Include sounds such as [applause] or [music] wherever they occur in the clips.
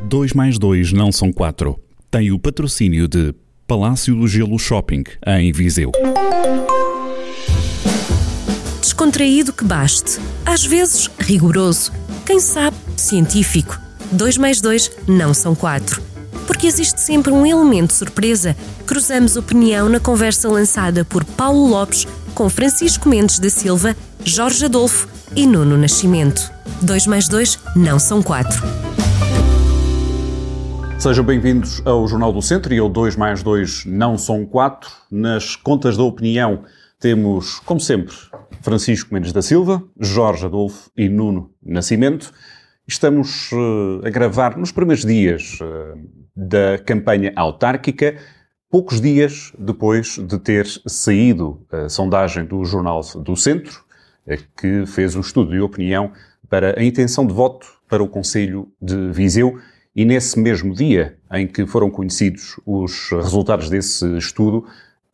2 mais 2 não são 4. Tem o patrocínio de Palácio do Gelo Shopping, em Viseu. Descontraído que baste. Às vezes, rigoroso. Quem sabe, científico. 2 mais 2 não são 4. Porque existe sempre um elemento surpresa. Cruzamos opinião na conversa lançada por Paulo Lopes com Francisco Mendes da Silva, Jorge Adolfo e Nuno Nascimento. 2 mais 2 não são 4. Sejam bem-vindos ao Jornal do Centro e ao 2 mais 2 não são 4. Nas contas da opinião temos, como sempre, Francisco Mendes da Silva, Jorge Adolfo e Nuno Nascimento. Estamos uh, a gravar nos primeiros dias uh, da campanha autárquica, poucos dias depois de ter saído a sondagem do Jornal do Centro, que fez um estudo de opinião para a intenção de voto para o Conselho de Viseu e nesse mesmo dia em que foram conhecidos os resultados desse estudo,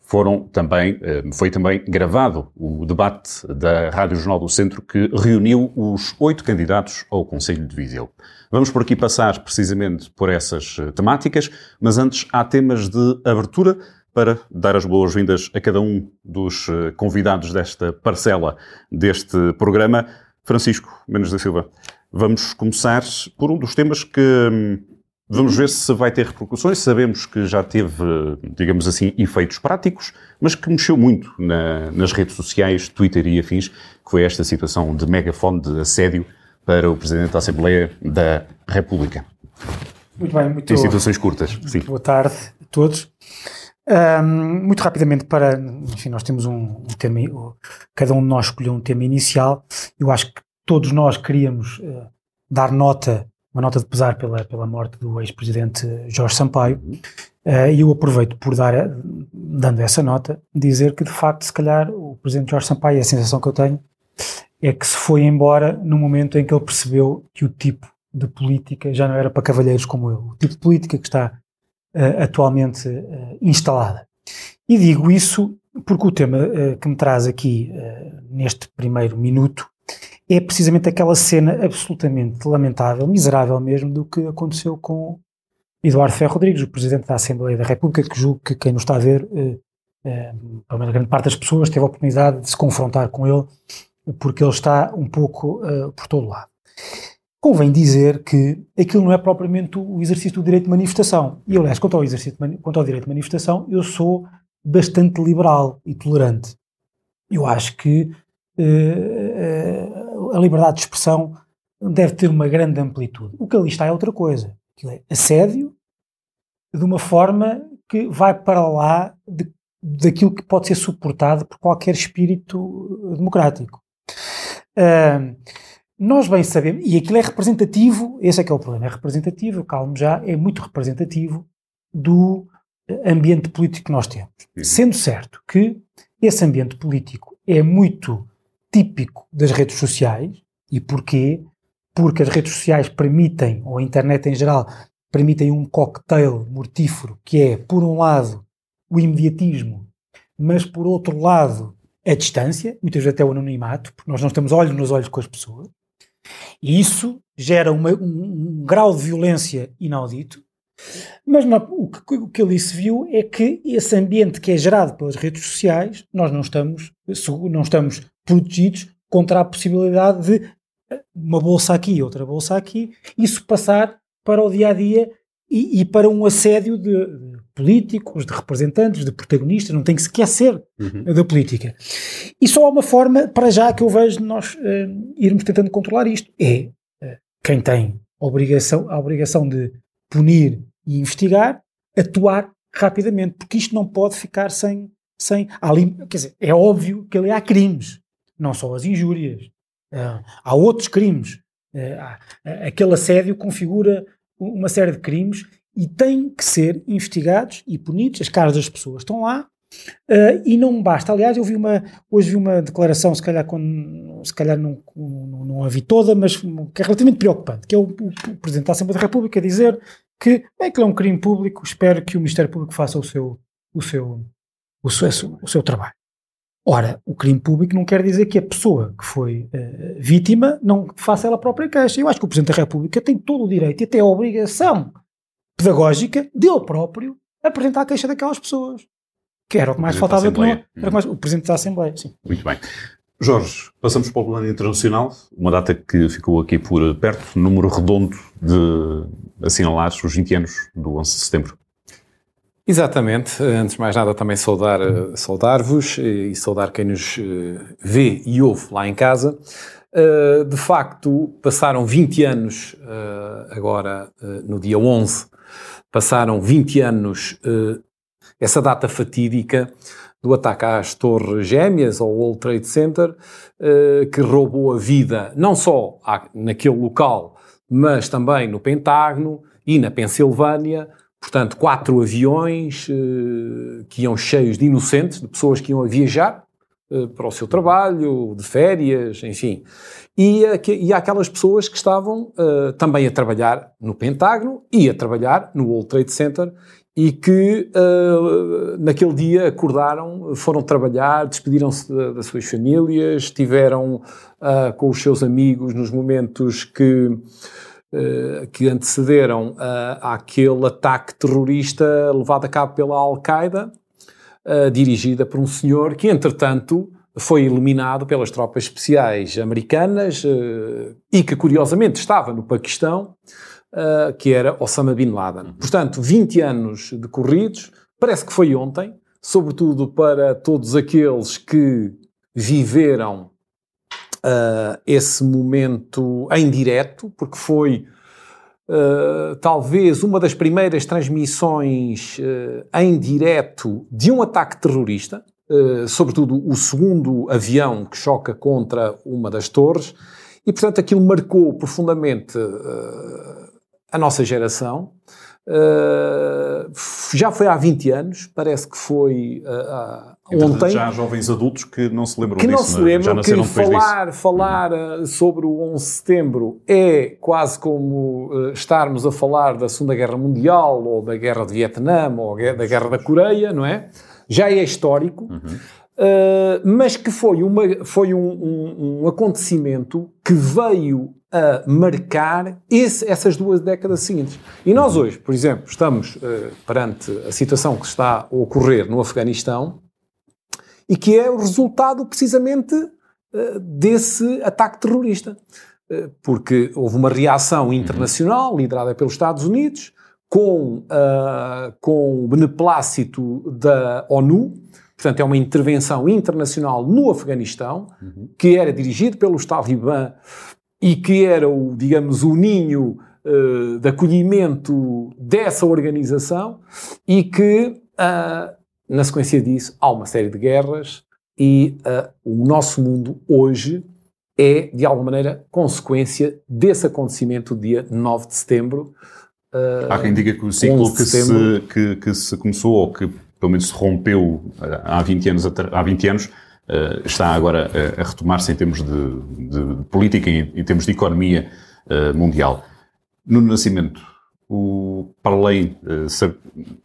foram também, eh, foi também gravado o debate da Rádio Jornal do Centro que reuniu os oito candidatos ao Conselho de Viseu. Vamos por aqui passar precisamente por essas eh, temáticas, mas antes há temas de abertura para dar as boas-vindas a cada um dos eh, convidados desta parcela deste programa. Francisco Menos da Silva, vamos começar por um dos temas que hum, Vamos ver se vai ter repercussões. Sabemos que já teve, digamos assim, efeitos práticos, mas que mexeu muito na, nas redes sociais, Twitter e afins, que foi esta situação de megafone de assédio para o Presidente da Assembleia da República. Muito bem, muito, em situações curtas. Sim. Boa tarde a todos. Um, muito rapidamente para, enfim, nós temos um, um, tema, cada um de nós escolheu um tema inicial. Eu acho que todos nós queríamos uh, dar nota uma nota de pesar pela, pela morte do ex-presidente Jorge Sampaio, uh, e eu aproveito por dar, dando essa nota, dizer que de facto, se calhar, o presidente Jorge Sampaio, a sensação que eu tenho, é que se foi embora no momento em que ele percebeu que o tipo de política já não era para cavalheiros como eu, o tipo de política que está uh, atualmente uh, instalada. E digo isso porque o tema que me traz aqui neste primeiro minuto é precisamente aquela cena absolutamente lamentável, miserável mesmo, do que aconteceu com Eduardo Ferro Rodrigues, o Presidente da Assembleia da República, que julgo que quem nos está a ver, pelo menos grande parte das pessoas, teve a oportunidade de se confrontar com ele, porque ele está um pouco por todo lado. Convém dizer que aquilo não é propriamente o exercício do direito de manifestação. E, aliás, quanto ao, exercício quanto ao direito de manifestação, eu sou bastante liberal e tolerante. Eu acho que uh, a liberdade de expressão deve ter uma grande amplitude. O que ali está é outra coisa. Aquilo é assédio de uma forma que vai para lá de, daquilo que pode ser suportado por qualquer espírito democrático. Uh, nós bem sabemos, e aquilo é representativo, esse é que é o problema, é representativo, calmo já, é muito representativo do ambiente político que nós temos. Sendo certo que esse ambiente político é muito típico das redes sociais. E porquê? Porque as redes sociais permitem, ou a internet em geral, permitem um cocktail mortífero que é, por um lado, o imediatismo, mas por outro lado, a distância, muitas vezes até o anonimato, porque nós não estamos olhos nos olhos com as pessoas. E isso gera uma, um, um, grau de violência inaudito. Mas não, o, que, o que ali se viu é que esse ambiente que é gerado pelas redes sociais, nós não estamos, não estamos protegidos contra a possibilidade de eh, uma bolsa aqui, outra bolsa aqui, isso passar para o dia a dia e, e para um assédio de, de, políticos, de representantes, de protagonistas, não tem que sequer ser uhum. da política. E só há uma forma, para já, que eu vejo de nós uh, irmos tentando controlar isto: é uh, quem tem a obrigação, a obrigação de punir e investigar, atuar rapidamente, porque isto não pode ficar sem. sem ali, quer dizer, é óbvio que ali há crimes não só as injúrias, uh, há outros crimes. Uh, aquele assédio configura uma série de crimes e têm que ser investigados e punidos. As caras das pessoas estão lá uh, e não basta. Aliás, eu vi uma, hoje vi uma declaração, se calhar, com, se calhar não, não, não a vi toda, mas que é relativamente preocupante, que é o, o Presidente da Assembleia da República dizer que, bem, que é um crime público, espero que o Ministério Público faça o seu, o seu, o seu, o seu trabalho. Ora, o crime público não quer dizer que a pessoa que foi uh, vítima não faça ela própria queixa. Eu acho que o Presidente da República tem todo o direito e até a obrigação pedagógica dele próprio apresentar a queixa daquelas pessoas. Que era o que mais faltava. Não, era o, mais, o Presidente da Assembleia, sim. Muito bem. Jorge, passamos para o plano internacional, uma data que ficou aqui por perto, número redondo de assinalados os 20 anos do 11 de setembro. Exatamente. Antes de mais nada, também saudar, saudar-vos e saudar quem nos eh, vê e ouve lá em casa. Eh, de facto, passaram 20 anos, eh, agora no dia 11, passaram 20 anos, essa data fatídica do ataque às Torres Gêmeas, ao World Trade Center, que roubou a vida não só naquele local, mas também no Pentágono e na Pensilvânia Portanto, quatro aviões uh, que iam cheios de inocentes, de pessoas que iam a viajar uh, para o seu trabalho, de férias, enfim. E, e há aquelas pessoas que estavam uh, também a trabalhar no Pentágono e a trabalhar no World Trade Center e que naquele dia acordaram, foram trabalhar, despediram-se das suas famílias, estiveram com os seus amigos nos momentos que eh, que antecederam uh, àquele ataque terrorista levado a cabo pela Al-Qaeda, uh, dirigida por um senhor que, entretanto, foi eliminado pelas tropas especiais americanas uh, e que, curiosamente, estava no Paquistão, que era Osama Bin Laden. Portanto, 20 anos decorridos, parece que foi ontem, sobretudo para todos aqueles que viveram uh, esse momento em direto, porque foi uh, talvez uma das primeiras transmissões uh, em direto de um ataque terrorista, sobretudo o segundo avião que choca contra uma das torres, e portanto aquilo marcou profundamente a nossa geração. Já foi há 20 anos, parece que foi ontem. Já há jovens adultos que não se lembram que disso. não se lembram, já que falar, disso. falar uhum. sobre o 11 de setembro é quase como estarmos a falar da Segunda Guerra Mundial, ou da Guerra de Vietnã, ou da Guerra da Coreia, não é? Já é histórico. Uhum. mas que foi, uma, foi um, um, um acontecimento que veio a marcar esse, essas duas décadas seguintes. E nós hoje, por exemplo, estamos uh, perante a situação que está a ocorrer no Afeganistão e que é o resultado precisamente uh, desse ataque terrorista. Uh, porque houve uma reação internacional uhum. liderada pelos Estados Unidos com, com o beneplácito da ONU, Portanto, é uma intervenção internacional no Afeganistão, uhum. que era dirigido pelos talibã e que era o, digamos, o ninho uh, de acolhimento dessa organização e que, uh, na sequência disso, há uma série de guerras e uh, o nosso mundo hoje é, de alguma maneira, consequência desse acontecimento do dia 9 de setembro. Há quem diga que o ciclo que se, que, que se começou, ou que pelo menos se rompeu há 20 anos, há 20 anos uh, está agora a, a retomar-se em termos de, de política e em, em, termos de economia uh, mundial. No Nascimento, o, para além, uh,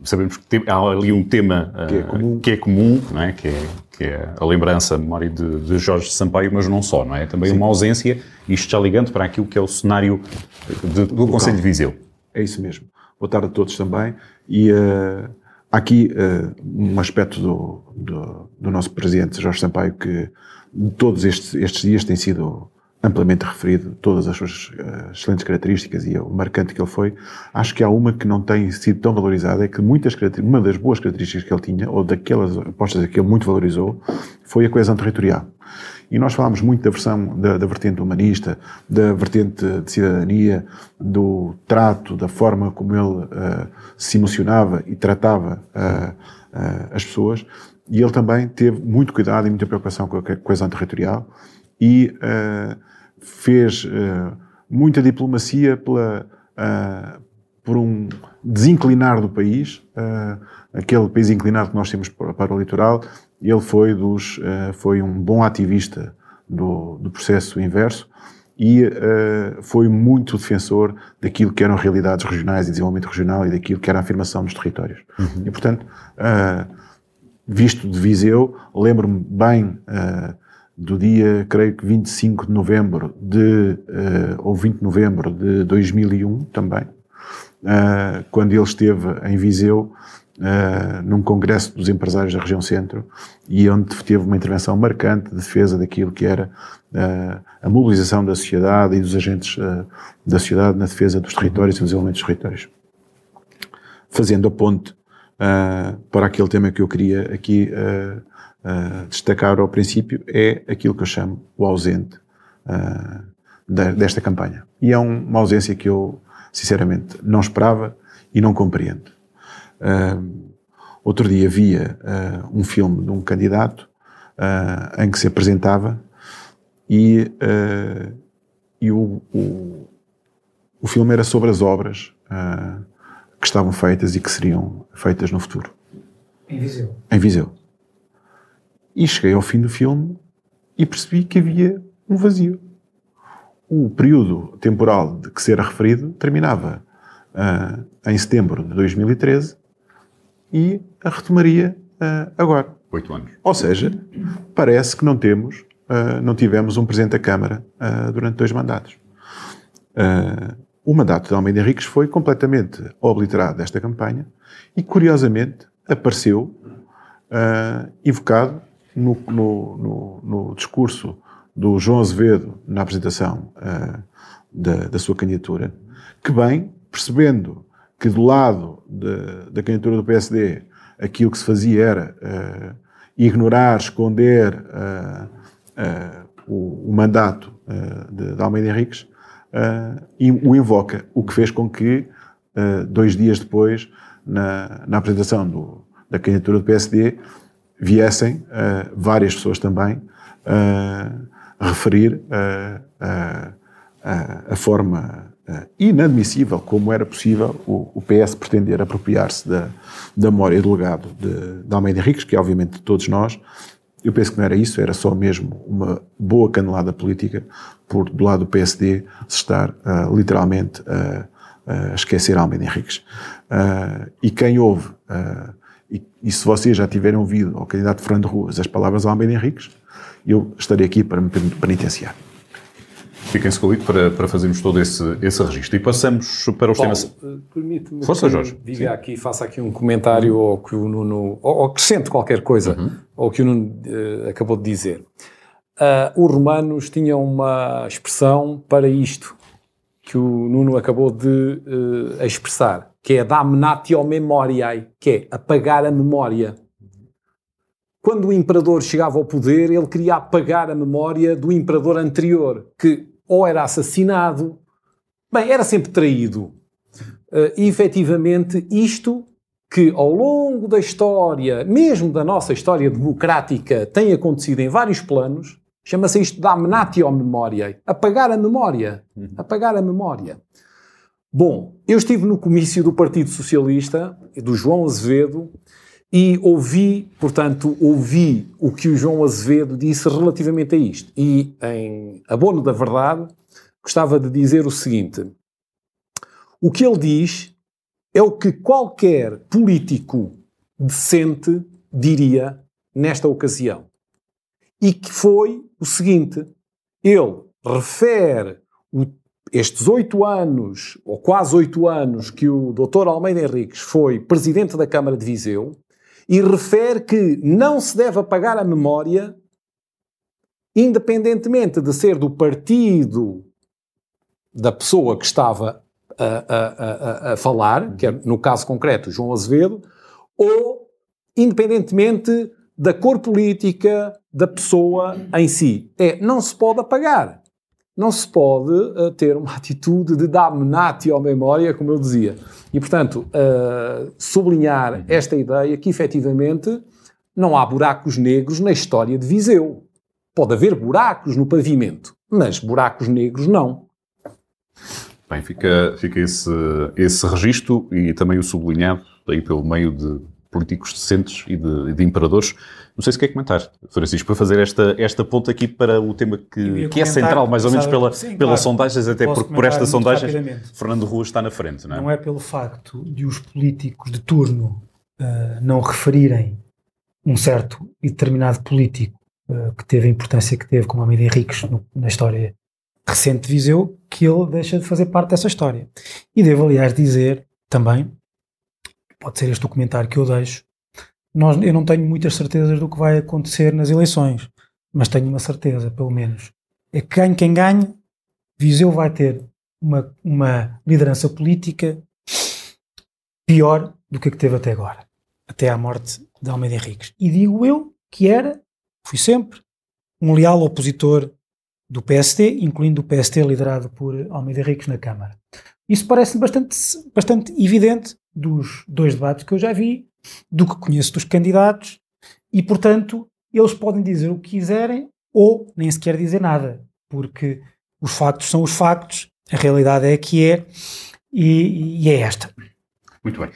sabemos que há ali um tema que é comum, que é, comum é? Que, é, que é a lembrança, a memória de, de, Jorge Sampaio, mas não só, não é? Também Sim. uma ausência, isto já ligando para aquilo que é o cenário de, do Conselho de Viseu. É isso mesmo. Boa tarde a todos também. E uh, Há aqui uh, um aspecto do, do, do, nosso presidente Jorge Sampaio que todos estes, estes dias tem sido amplamente referido, todas as suas uh, excelentes características e o marcante que ele foi. Acho que há uma que não tem sido tão valorizada, é que muitas uma das boas características que ele tinha, ou daquelas apostas que ele muito valorizou, foi a coesão territorial. E nós falámos muito da versão da, da, vertente humanista, da vertente de cidadania, do trato, da forma como ele uh, se emocionava e tratava uh, uh, as pessoas. E ele também teve muito cuidado e muita preocupação com a coesão territorial e fez muita diplomacia pela, por um desinclinar do país, aquele país inclinado que nós temos para o litoral, ele foi, dos, uh, foi um bom ativista do, do processo inverso e uh, foi muito defensor daquilo que eram realidades regionais e desenvolvimento regional e daquilo que era a afirmação dos territórios. Uhum. E, portanto, uh, visto de Viseu, lembro-me bem uh, do dia, creio que 25 de novembro de, uh, ou 20 de novembro de 2001 também, uh, quando ele esteve em Viseu, uh, num congresso dos empresários da região centro, e onde teve uma intervenção marcante de defesa daquilo que era a mobilização da sociedade e dos agentes da sociedade na defesa dos territórios e dos elementos territórios. Fazendo a ponte para aquele tema que eu queria aqui uh, destacar ao princípio é aquilo que eu chamo o ausente uh, desta campanha. E é um, uma ausência que eu, sinceramente, não esperava e não compreendo. Uh, outro dia via um filme de um candidato em que se apresentava e, e o, o, o, filme era sobre as obras que estavam feitas e que seriam feitas no futuro. Em Viseu. Em Viseu. E cheguei ao fim do filme e percebi que havia um vazio. O período temporal de que ser referido terminava uh, em setembro de 2013 e a retomaria uh, agora. Oito anos. Ou seja, parece que não temos, uh, não tivemos um Presidente da Câmara durante dois mandatos. o mandato de Almeida Henriques foi completamente obliterado desta campanha e, curiosamente, apareceu invocado no, no, no, discurso do João Azevedo na apresentação uh, da, da, sua candidatura, que bem, percebendo que do lado de, da candidatura do PSD aquilo que se fazia era uh, ignorar, esconder uh, o, o, mandato de, de, Almeida Henriques, e o invoca, o que fez com que, dois dias depois, na, na apresentação do, da candidatura do PSD, viessem uh, várias pessoas também uh, referir uh, a forma inadmissível como era possível o, o PS pretender apropriar-se da, da memória do legado de, de Almeida Henriques, que é obviamente de todos nós. Eu penso que não era isso, era só mesmo uma boa canelada política por do lado do PSD se estar literalmente a esquecer Almeida Henriques. e quem ouve e, e, se vocês já tiverem ouvido ao candidato Fernando Ruas as palavras de Almeida Henriques, eu estarei aqui para me penitenciar. Fiquem-se comigo para, para fazermos todo esse, esse registro. E passamos para os Paulo, temas. Eh, permite-me Força, que Jorge. diga Sim. aqui, faça aqui um comentário ou que o Nuno. ou acrescente qualquer coisa uhum. ao que o Nuno uh, acabou de dizer. Uh, os romanos tinham uma expressão para isto que o Nuno acabou de uh, expressar que é damnatio memoriae, que é apagar a memória. Quando o imperador chegava ao poder, ele queria apagar a memória do imperador anterior, que ou era assassinado, bem, era sempre traído. Uh, e efetivamente, isto que ao longo da história, mesmo da nossa história democrática, tem acontecido em vários planos, chama-se isto damnatio memoriae, apagar a memória. Uhum. Apagar a memória. Bom, eu estive no comício do Partido Socialista, do João Azevedo, e ouvi, portanto, ouvi o que o João Azevedo disse relativamente a isto. E, em abono da verdade, gostava de dizer o seguinte: o que ele diz é o que qualquer político decente diria nesta ocasião. E que foi o seguinte: ele refere o estes oito anos, ou quase oito anos, que o Dr. Almeida Henriques foi presidente da Câmara de Viseu e refere que não se deve apagar a memória, independentemente de ser do partido da pessoa que estava a, a, a, a falar, que é no caso concreto João Azevedo, ou independentemente da cor política da pessoa em si. É, não se pode apagar não se pode uh, ter uma [laughs] atitude de damnatio à memória, como eu dizia. E, portanto, uh, sublinhar esta ideia que, efetivamente, não há buracos negros na história de Viseu. Pode haver buracos no pavimento, mas buracos negros não. Bem, fica, fica esse, esse registro e também o sublinhado aí pelo meio de políticos decentes e de, de imperadores não sei se quer comentar, Francisco, para fazer esta, esta ponta aqui para o tema que, que é central, mais ou menos pela, sim, pelas claro, sondagens, até porque por esta sondagem Fernando Rua está na frente, não é? Não é pelo facto de os políticos de turno uh, não referirem um certo e determinado político uh, que teve a importância que teve, como Almeida Henriques, no, na história recente de Viseu, que ele deixa de fazer parte dessa história. E devo, aliás, dizer também, pode ser este o comentário que eu deixo, nós, eu não tenho muitas certezas do que vai acontecer nas eleições, mas tenho uma certeza, pelo menos, é que ganhe quem ganhe, Viseu vai ter uma, uma liderança política pior do que a que teve até agora, até à morte de Almeida Henriques. E digo eu que era, fui sempre, um leal opositor do PST, incluindo o PST liderado por Almeida Henriques na Câmara. Isso parece bastante, bastante evidente dos dois debates que eu já vi, do que conheço dos candidatos, e portanto eles podem dizer o que quiserem ou nem sequer dizer nada, porque os factos são os factos, a realidade é a que é, e, e é esta. Muito bem.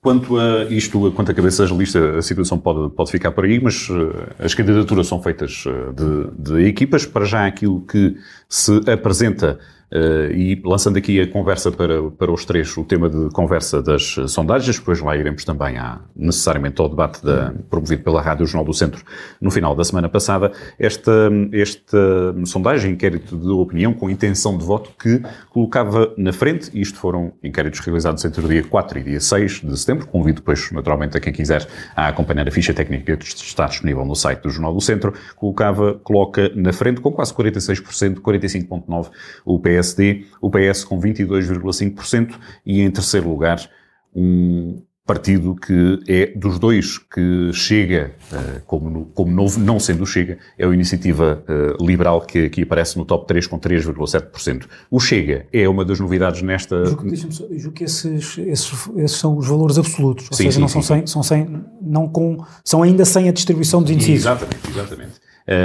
Quanto a isto, quanto a cabeças de lista, a situação pode, pode ficar por aí, mas uh, as candidaturas são feitas uh, de, de, equipas. Para já, aquilo que se apresenta Uh, e lançando aqui a conversa para, para os três, o tema de conversa das sondagens, depois lá iremos também a, necessariamente ao debate da, promovido pela Rádio Jornal do Centro no final da semana passada, esta, esta sondagem, inquérito de opinião com intenção de voto que colocava na frente, isto foram inquéritos realizados entre o dia 4 e dia 6 de setembro, convido depois naturalmente a quem quiser a acompanhar a ficha técnica que está disponível no site do Jornal do Centro, colocava, coloca na frente com quase 46%, 45.9% o PS PSD, o PS com 22,5% e em terceiro lugar um partido que é dos dois que chega uh, como, como novo, não sendo o Chega, é a Iniciativa uh, Liberal que aqui aparece no top 3 com 3,7%. O Chega é uma das novidades nesta... Julgo, julgo que esses, esses, esses, são os valores absolutos, ou sim, seja, sim, não sim, são, são, sem, não com, são ainda sem a distribuição dos indecisos. Exatamente, exatamente.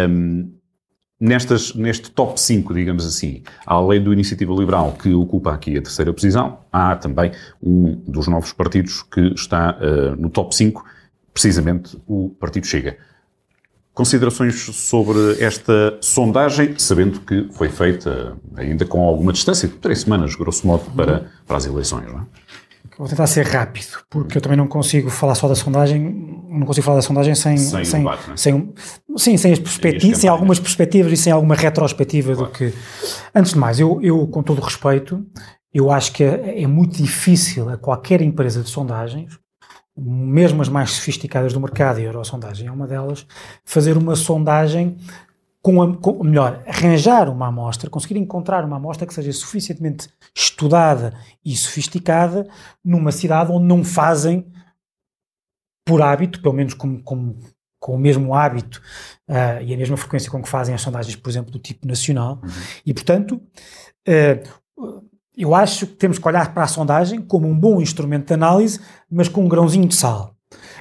Um, Nestas, neste top 5, digamos assim, além do Iniciativa Liberal, que ocupa aqui a terceira posição, há também um dos novos partidos que está uh, no top 5, precisamente o Partido Chega. Considerações sobre esta sondagem, sabendo que foi feita ainda com alguma distância, três semanas, grosso modo, para, para as eleições, não é? Vou tentar ser rápido, porque eu também não consigo falar só da sondagem, não consigo falar da sondagem sem, sem, sem, debate, é? sem sim, sem as perspectivas, sem algumas perspectivas e sem alguma retrospectiva claro. do que. Antes de mais, eu, eu com todo o respeito, eu acho que é, é muito difícil a qualquer empresa de sondagens, mesmo as mais sofisticadas do mercado, e a Eurosondagem é uma delas, fazer uma sondagem com, a, com, melhor, arranjar uma amostra, conseguir encontrar uma amostra que seja suficientemente estudada e sofisticada numa cidade onde não fazem por hábito, pelo menos com, o mesmo hábito uh, e a mesma frequência com que fazem as sondagens, por exemplo, do tipo nacional. Uhum. E, portanto, uh, eu acho que temos que olhar para a sondagem como um bom instrumento de análise, mas com um grãozinho de sal.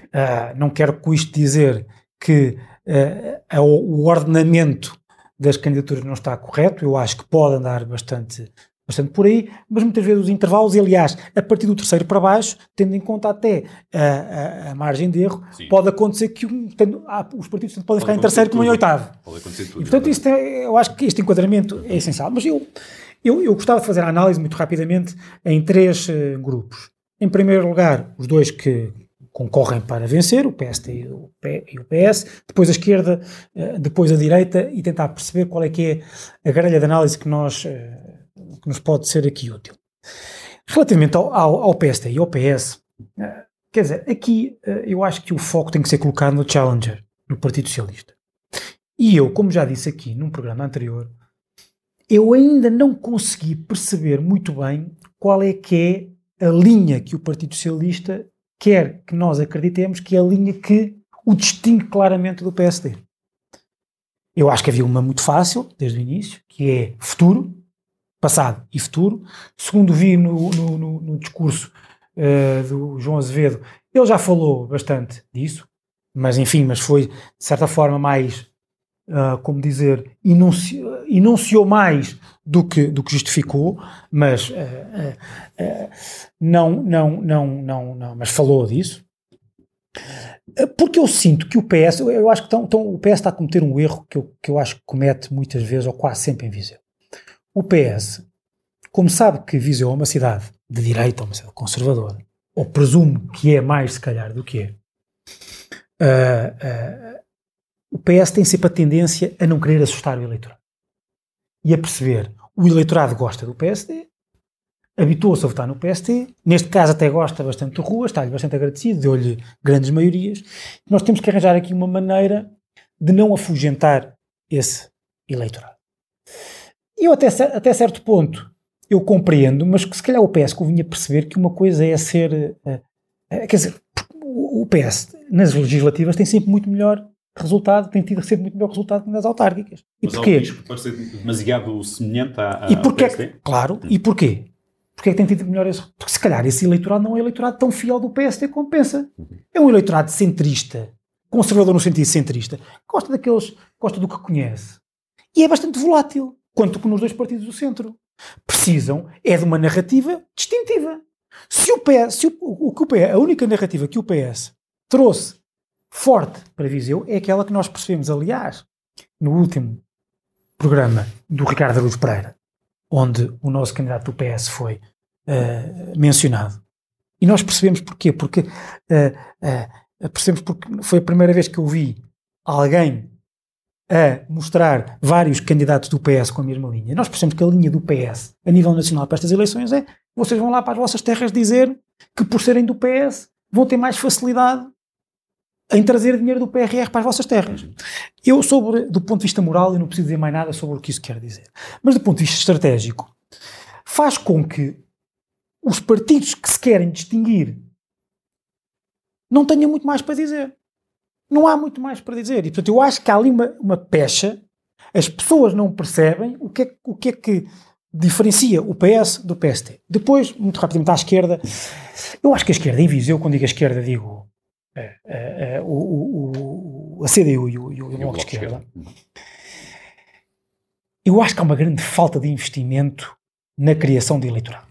Uh, não quero com isto dizer que uh, o ordenamento das candidaturas não está correto, eu acho que pode andar bastante, bastante por aí, mas muitas vezes os intervalos, e aliás, a partir do terceiro para baixo, tendo em conta até a, a, a margem de erro, Sim. pode acontecer que um, tendo, há, os partidos podem pode ficar em terceiro como em oitavo. Pode acontecer tudo. E, portanto, isto é, eu acho que este enquadramento é essencial. Mas eu, eu, eu gostava de fazer a análise muito rapidamente em três uh, grupos. Em primeiro lugar, os dois que concorrem para vencer, o PST e o, PS, depois a esquerda, eh, depois a direita e tentar perceber qual é que é a grelha de análise que, nós, eh, que nos pode ser aqui útil. Relativamente ao, ao, ao PST e ao PS, eh, quer dizer, aqui eu acho que o foco tem que ser colocado no Challenger, no Partido Socialista. E eu, como já disse aqui num programa anterior, eu ainda não consegui perceber muito bem qual é que é a linha que o Partido Socialista quer que nós acreditemos que é a linha que o distingue claramente do PSD. Eu acho que havia uma muito fácil, desde o início, que é futuro, passado e futuro. Segundo vi no, no, no, no discurso uh, do João Azevedo, ele já falou bastante disso, mas enfim, mas foi de certa forma mais, uh, como dizer, enunci, enunciou mais do que, do que justificou, mas uh, uh, não, não, não, não, não, mas falou disso. Porque eu sinto que o PS, eu acho que tão, tão, o PS está a cometer um erro que eu, que eu acho que comete muitas vezes, ou quase sempre em Viseu. O PS, como sabe que Viseu é uma cidade de direita, uma cidade conservadora, ou presumo que é mais, se calhar, do que é, uh, o PS tem sempre a tendência a não querer assustar o eleitorado e a perceber o eleitorado gosta do PSD, habituou-se a votar no PSD, neste caso até gosta bastante do Rua, está-lhe bastante agradecido, deu-lhe grandes maiorias. Nós temos que arranjar aqui uma maneira de não afugentar esse eleitorado. E eu até, até certo ponto eu compreendo, mas que se calhar o PS convinha perceber que uma coisa é ser. Uh, uh, quer dizer, o PS nas legislativas tem sempre muito melhor resultado, tem tido sempre muito melhor resultado que nas autárquicas. E mas porquê? Há um pode ser demasiado semelhante à, à e porquê? Claro, hum. e porquê? Porquê é que tem tido melhor esse? Porque se calhar esse eleitorado não é um eleitorado tão fiel do PSD como pensa. Uhum. É um eleitorado centrista, conservador no sentido centrista, gosta daqueles, gosta do que conhece. E é bastante volátil, quanto que nos dois partidos do centro. Precisam é de uma narrativa distintiva. Se o PS, se o, o, o PS, a única narrativa que o PS trouxe forte para Viseu é aquela que nós percebemos, aliás, no último programa do Ricardo Luz Pereira, onde o nosso candidato do PS foi uh, mencionado. E nós percebemos porquê? Porque uh, uh, percebemos porque foi a primeira vez que eu vi alguém a mostrar vários candidatos do PS com a mesma linha. Nós percebemos que a linha do PS a nível nacional para estas eleições é vocês vão lá para as vossas terras dizer que por serem do PS vão ter mais facilidade em trazer dinheiro do PRR para as vossas terras. Eu, sobre, do ponto de vista moral, eu não preciso dizer mais nada sobre o que isso quer dizer. Mas do ponto de vista estratégico, faz com que os partidos que se querem distinguir não tenham muito mais para dizer. Não há muito mais para dizer. E, portanto, eu acho que há ali uma, uma pecha, as pessoas não percebem o que, é, o que é que diferencia o PS do PST. Depois, muito rapidamente, à esquerda, eu acho que a esquerda, em Viseu, quando digo a esquerda, digo é, é, é, o, o, a CDU e o, e o, Bloco de Esquerda, eu acho que há uma grande falta de investimento na criação de eleitorado.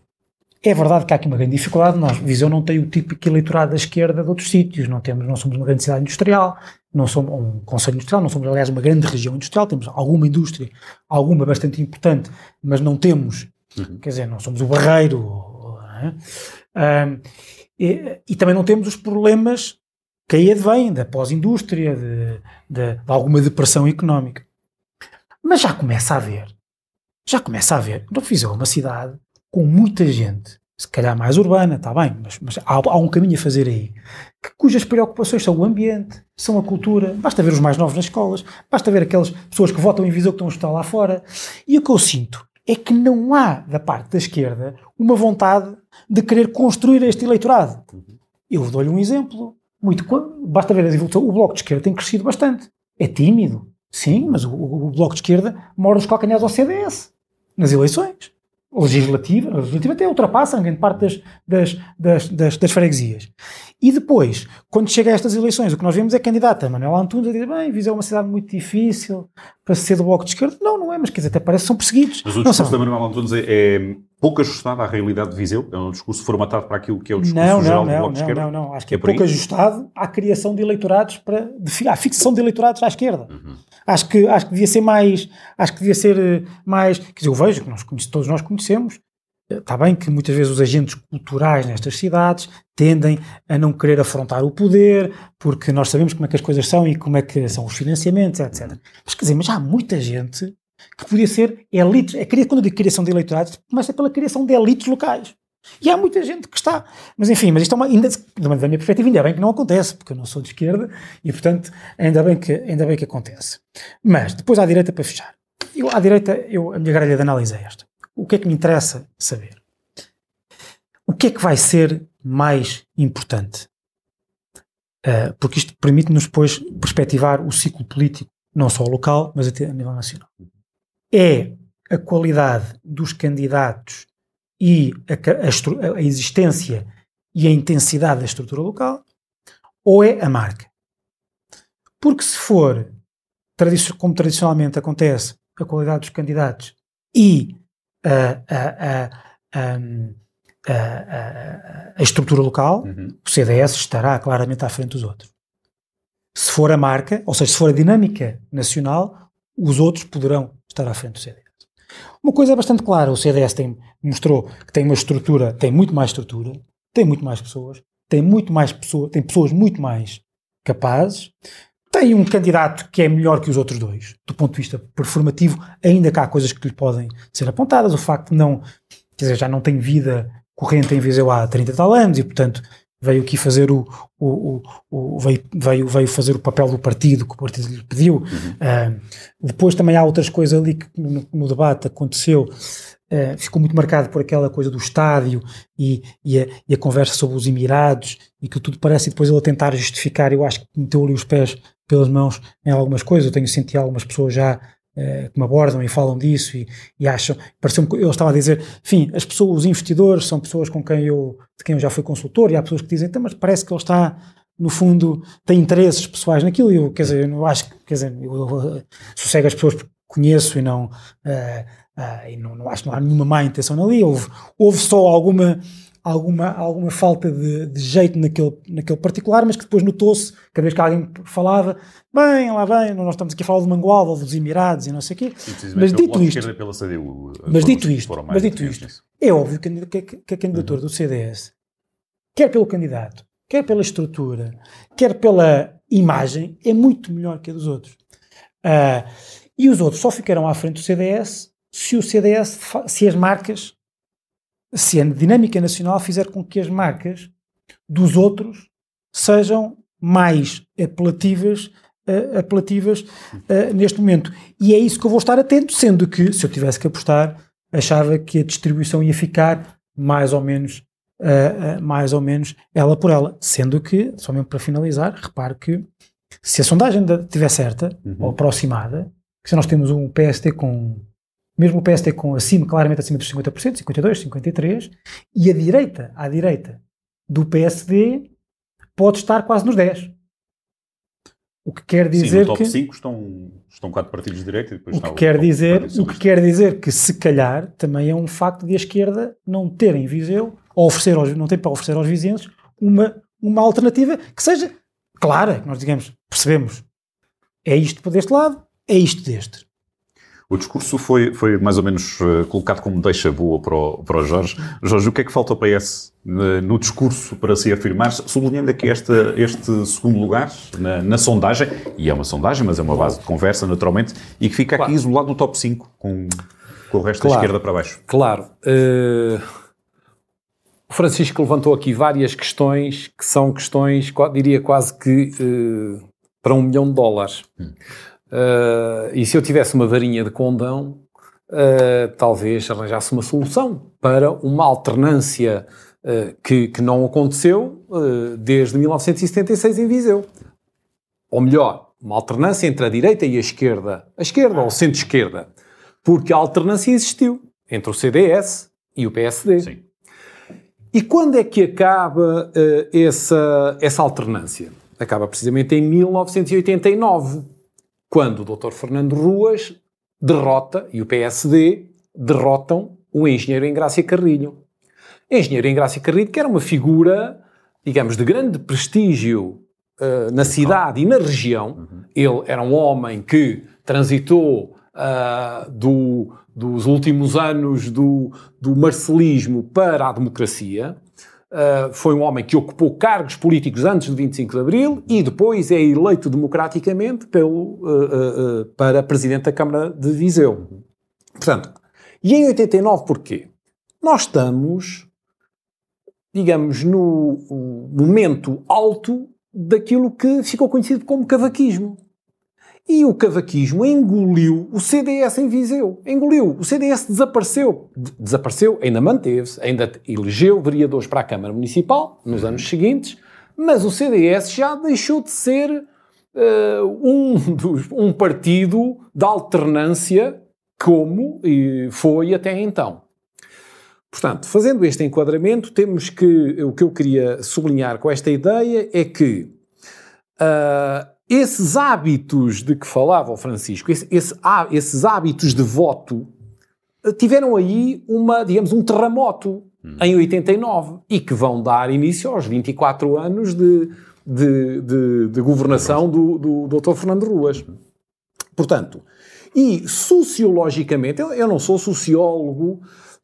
É verdade que há aqui uma grande dificuldade. Nós, Viseu não tem o típico eleitorado da esquerda de outros sítios. Não, temos, não somos uma grande cidade industrial, não somos um conselho industrial, não somos, aliás, uma grande região industrial. Temos alguma indústria, alguma bastante importante, mas não temos, uhum. quer dizer, não somos o barreiro. É? Um, e, e, também não temos os problemas que aí advém da pós-indústria, de, de, de, alguma depressão económica. Mas já começa a haver, já começa a haver, não fiz uma cidade com muita gente, se calhar mais urbana, está bem, mas, mas há, há, um caminho a fazer aí, que, cujas preocupações são o ambiente, são a cultura, basta ver os mais novos nas escolas, basta ver aquelas pessoas que votam em Viseu que estão a estudar lá fora, e o que eu sinto é que não há, da parte da esquerda, uma vontade de querer construir este eleitorado. Eu dou-lhe um exemplo muito. Basta ver as evoluções. O Bloco de Esquerda tem crescido bastante. É tímido, sim, mas o, o Bloco de Esquerda mora os calcanhares ao CDS nas eleições. Legislativa, a legislativa até ultrapassa a grande parte das, das, das, das, das freguesias. E depois, quando chega a estas eleições, o que nós vemos é candidata Manuel Antunes a dizer, bem, Viseu é uma cidade muito difícil para ser do Bloco de Esquerda. Não, não é, mas quer dizer, até parece que são perseguidos. Mas o discurso da Manuel Antunes é, é pouco ajustado à realidade de Viseu? É um discurso formatado para aquilo que é o discurso não, geral não, do Bloco de Esquerda? Não, não, não. Acho que é, é pouco aí? ajustado à criação de eleitorados para... À fixação de eleitorados à esquerda. Uhum. Acho que, acho que devia ser mais... Acho que devia ser eh, mais... Quer dizer, eu vejo, que nós todos nós conhecemos, Está bem que muitas vezes os agentes culturais nestas cidades tendem a não querer afrontar o poder, porque nós sabemos como é que as coisas são e como é que são os financiamentos, etc. Mas quer dizer, mas há muita gente que podia ser elites. Quando eu digo criação de eleitorados, começa pela criação de elites locais. E há muita gente que está. Mas enfim, mas isto é uma, ainda, da minha perspectiva, ainda bem que não acontece, porque eu não sou de esquerda e, portanto, ainda bem que, ainda bem que acontece. Mas, depois à direita, para fechar. Eu, à direita, eu, a minha grelha de análise é esta o que é que me interessa saber? O que é que vai ser mais importante? Uh, porque isto permite-nos depois perspectivar o ciclo político, não só local, mas até a nível nacional. É a qualidade dos candidatos e a, a, a existência e a intensidade da estrutura local, ou é a marca? Porque se for, como tradicionalmente acontece, a qualidade dos candidatos e a, a, a, a estrutura local, uhum. o CDS estará claramente à frente dos outros. Se for a marca, ou seja, se for a dinâmica nacional, os outros poderão estar à frente do CDS. Uma coisa é bastante clara, o CDS tem, mostrou que tem uma estrutura, tem muito mais estrutura, tem muito mais pessoas, tem muito mais pessoas, tem pessoas muito mais capazes. Tem um candidato que é melhor que os outros dois, do ponto de vista performativo, ainda que há coisas que lhe podem ser apontadas. O facto de não, quer dizer, já não tem vida corrente em Viseu há 30 tal anos e, portanto, veio aqui fazer o, o, o, o veio, veio, veio, fazer o papel do partido que o partido lhe pediu. Uhum. Uh, depois também há outras coisas ali que no, no debate aconteceu. Uh, ficou muito marcado por aquela coisa do estádio e, e, a, e, a, conversa sobre os Emirados e que tudo parece, e depois ele a tentar justificar, eu acho que meteu ali os pés pelas mãos em algumas coisas, eu tenho sentido algumas pessoas já uh, que me abordam e falam disso e, e acham, pareceu-me ele estava a dizer, enfim, as pessoas, os investidores são pessoas com quem eu, de quem eu já fui consultor e há pessoas que dizem, então, mas parece que ele está no fundo, tem interesses pessoais naquilo, e eu, quer dizer, eu não acho que, quer dizer, eu, eu sossego as pessoas porque conheço e não, uh, uh, e não, não acho que não há nenhuma má intenção ali, houve, houve só alguma, alguma, alguma falta de, de jeito naquele, naquele particular, mas que depois notou-se, cada vez que alguém falava, bem, lá bem, nós estamos aqui a falar de Mangualda ou dos Emirados e não sei o quê, mas dito isto, pela CDU, mas dito isto, mas dito isto, é óbvio que, que, que a candidatura uhum. do CDS, quer pelo candidato, quer pela estrutura, quer pela imagem, é muito melhor que a dos outros. Uh, e os outros só ficarão à frente do CDS se o CDS, se as marcas, se a dinâmica nacional fizer com que as marcas dos outros sejam mais apelativas, uh, apelativas uh, neste momento. E é isso que eu vou estar atento, sendo que, se eu tivesse que apostar, achava que a distribuição ia ficar mais ou menos uh, mais ou menos ela por ela. Sendo que, somente para finalizar, repare que se a sondagem estiver certa uhum. ou aproximada, se nós temos um PST com, mesmo o PST com acima, claramente acima dos 50%, 52, 53, e a direita, à direita do PSD, pode estar quase nos 10. O que quer dizer Sim, no top que 5 estão, estão quatro partidos de direita e depois o que quer dizer o que quer dizer que se calhar também é um facto de a esquerda não ter em Viseu ou oferecer aos, não tem para oferecer aos vizinhos uma uma alternativa que seja clara, que nós digamos, percebemos é isto para deste lado, é isto deste. O discurso foi, foi mais ou menos uh, colocado como deixa boa para o, para o Jorge. Jorge, o que é que falta ao PS no, no discurso para se afirmar, sublinhando aqui este, este segundo lugar na, na, sondagem, e é uma sondagem, mas é uma base de conversa, naturalmente, e que fica aqui claro. isolado no top 5, com, com o resto claro. da esquerda para baixo. Claro. Uh, o Francisco levantou aqui várias questões que são questões, diria quase que uh, para um milhão de dólares. Hum. Uh, e se eu tivesse uma varinha de condão, uh, talvez arranjasse uma solução para uma alternância uh, que, que não aconteceu desde 1976 em Viseu. Ou melhor, uma alternância entre a direita e a esquerda. A esquerda ou centro-esquerda. Porque a alternância existiu entre o CDS e o PSD. Sim. E quando é que acaba essa, essa alternância? Acaba precisamente em 1989 quando o Dr. Fernando Ruas derrota, e o PSD derrotam o engenheiro Engrácia Carrilho. Engenheiro Engrácia Carrilho, que era uma figura, digamos, de grande prestígio uh, na cidade e na região. Uhum. Ele era um homem que transitou uh, do, dos últimos anos do, do marcelismo para a democracia. Uh, foi um homem que ocupou cargos políticos antes do 25 de Abril e depois é eleito democraticamente pelo, uh, uh, para Presidente da Câmara de Viseu. Portanto, e em 89 porquê? Nós estamos, digamos, no momento alto daquilo que ficou conhecido como cavaquismo. E o cavaquismo engoliu o CDS em Viseu. Engoliu. O CDS desapareceu. Desapareceu, ainda manteve-se, ainda elegeu vereadores para a Câmara Municipal nos anos seguintes, mas o CDS já deixou de ser uh, um, dos, um partido de alternância como foi até então. Portanto, fazendo este enquadramento, temos que. O que eu queria sublinhar com esta ideia é que. Uh, esses hábitos de que falava o Francisco, esse, esse, esses hábitos de voto, eh, tiveram aí uma, digamos, um terremoto hum. em 89 e que vão dar início aos 24 anos de, de, de, de governação do, do, do Dr. Fernando Ruas. Portanto, e sociologicamente, eu, eu não sou sociólogo,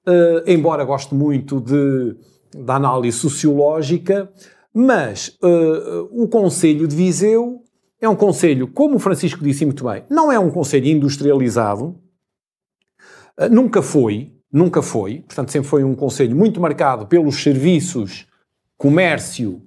uh, embora goste muito de, da análise sociológica, Mas uh, o Conselho de Viseu é um Conselho, como o Francisco disse muito bem, não é um Conselho industrializado, uh, nunca foi, nunca foi, portanto sempre foi um Conselho muito marcado pelos serviços, comércio,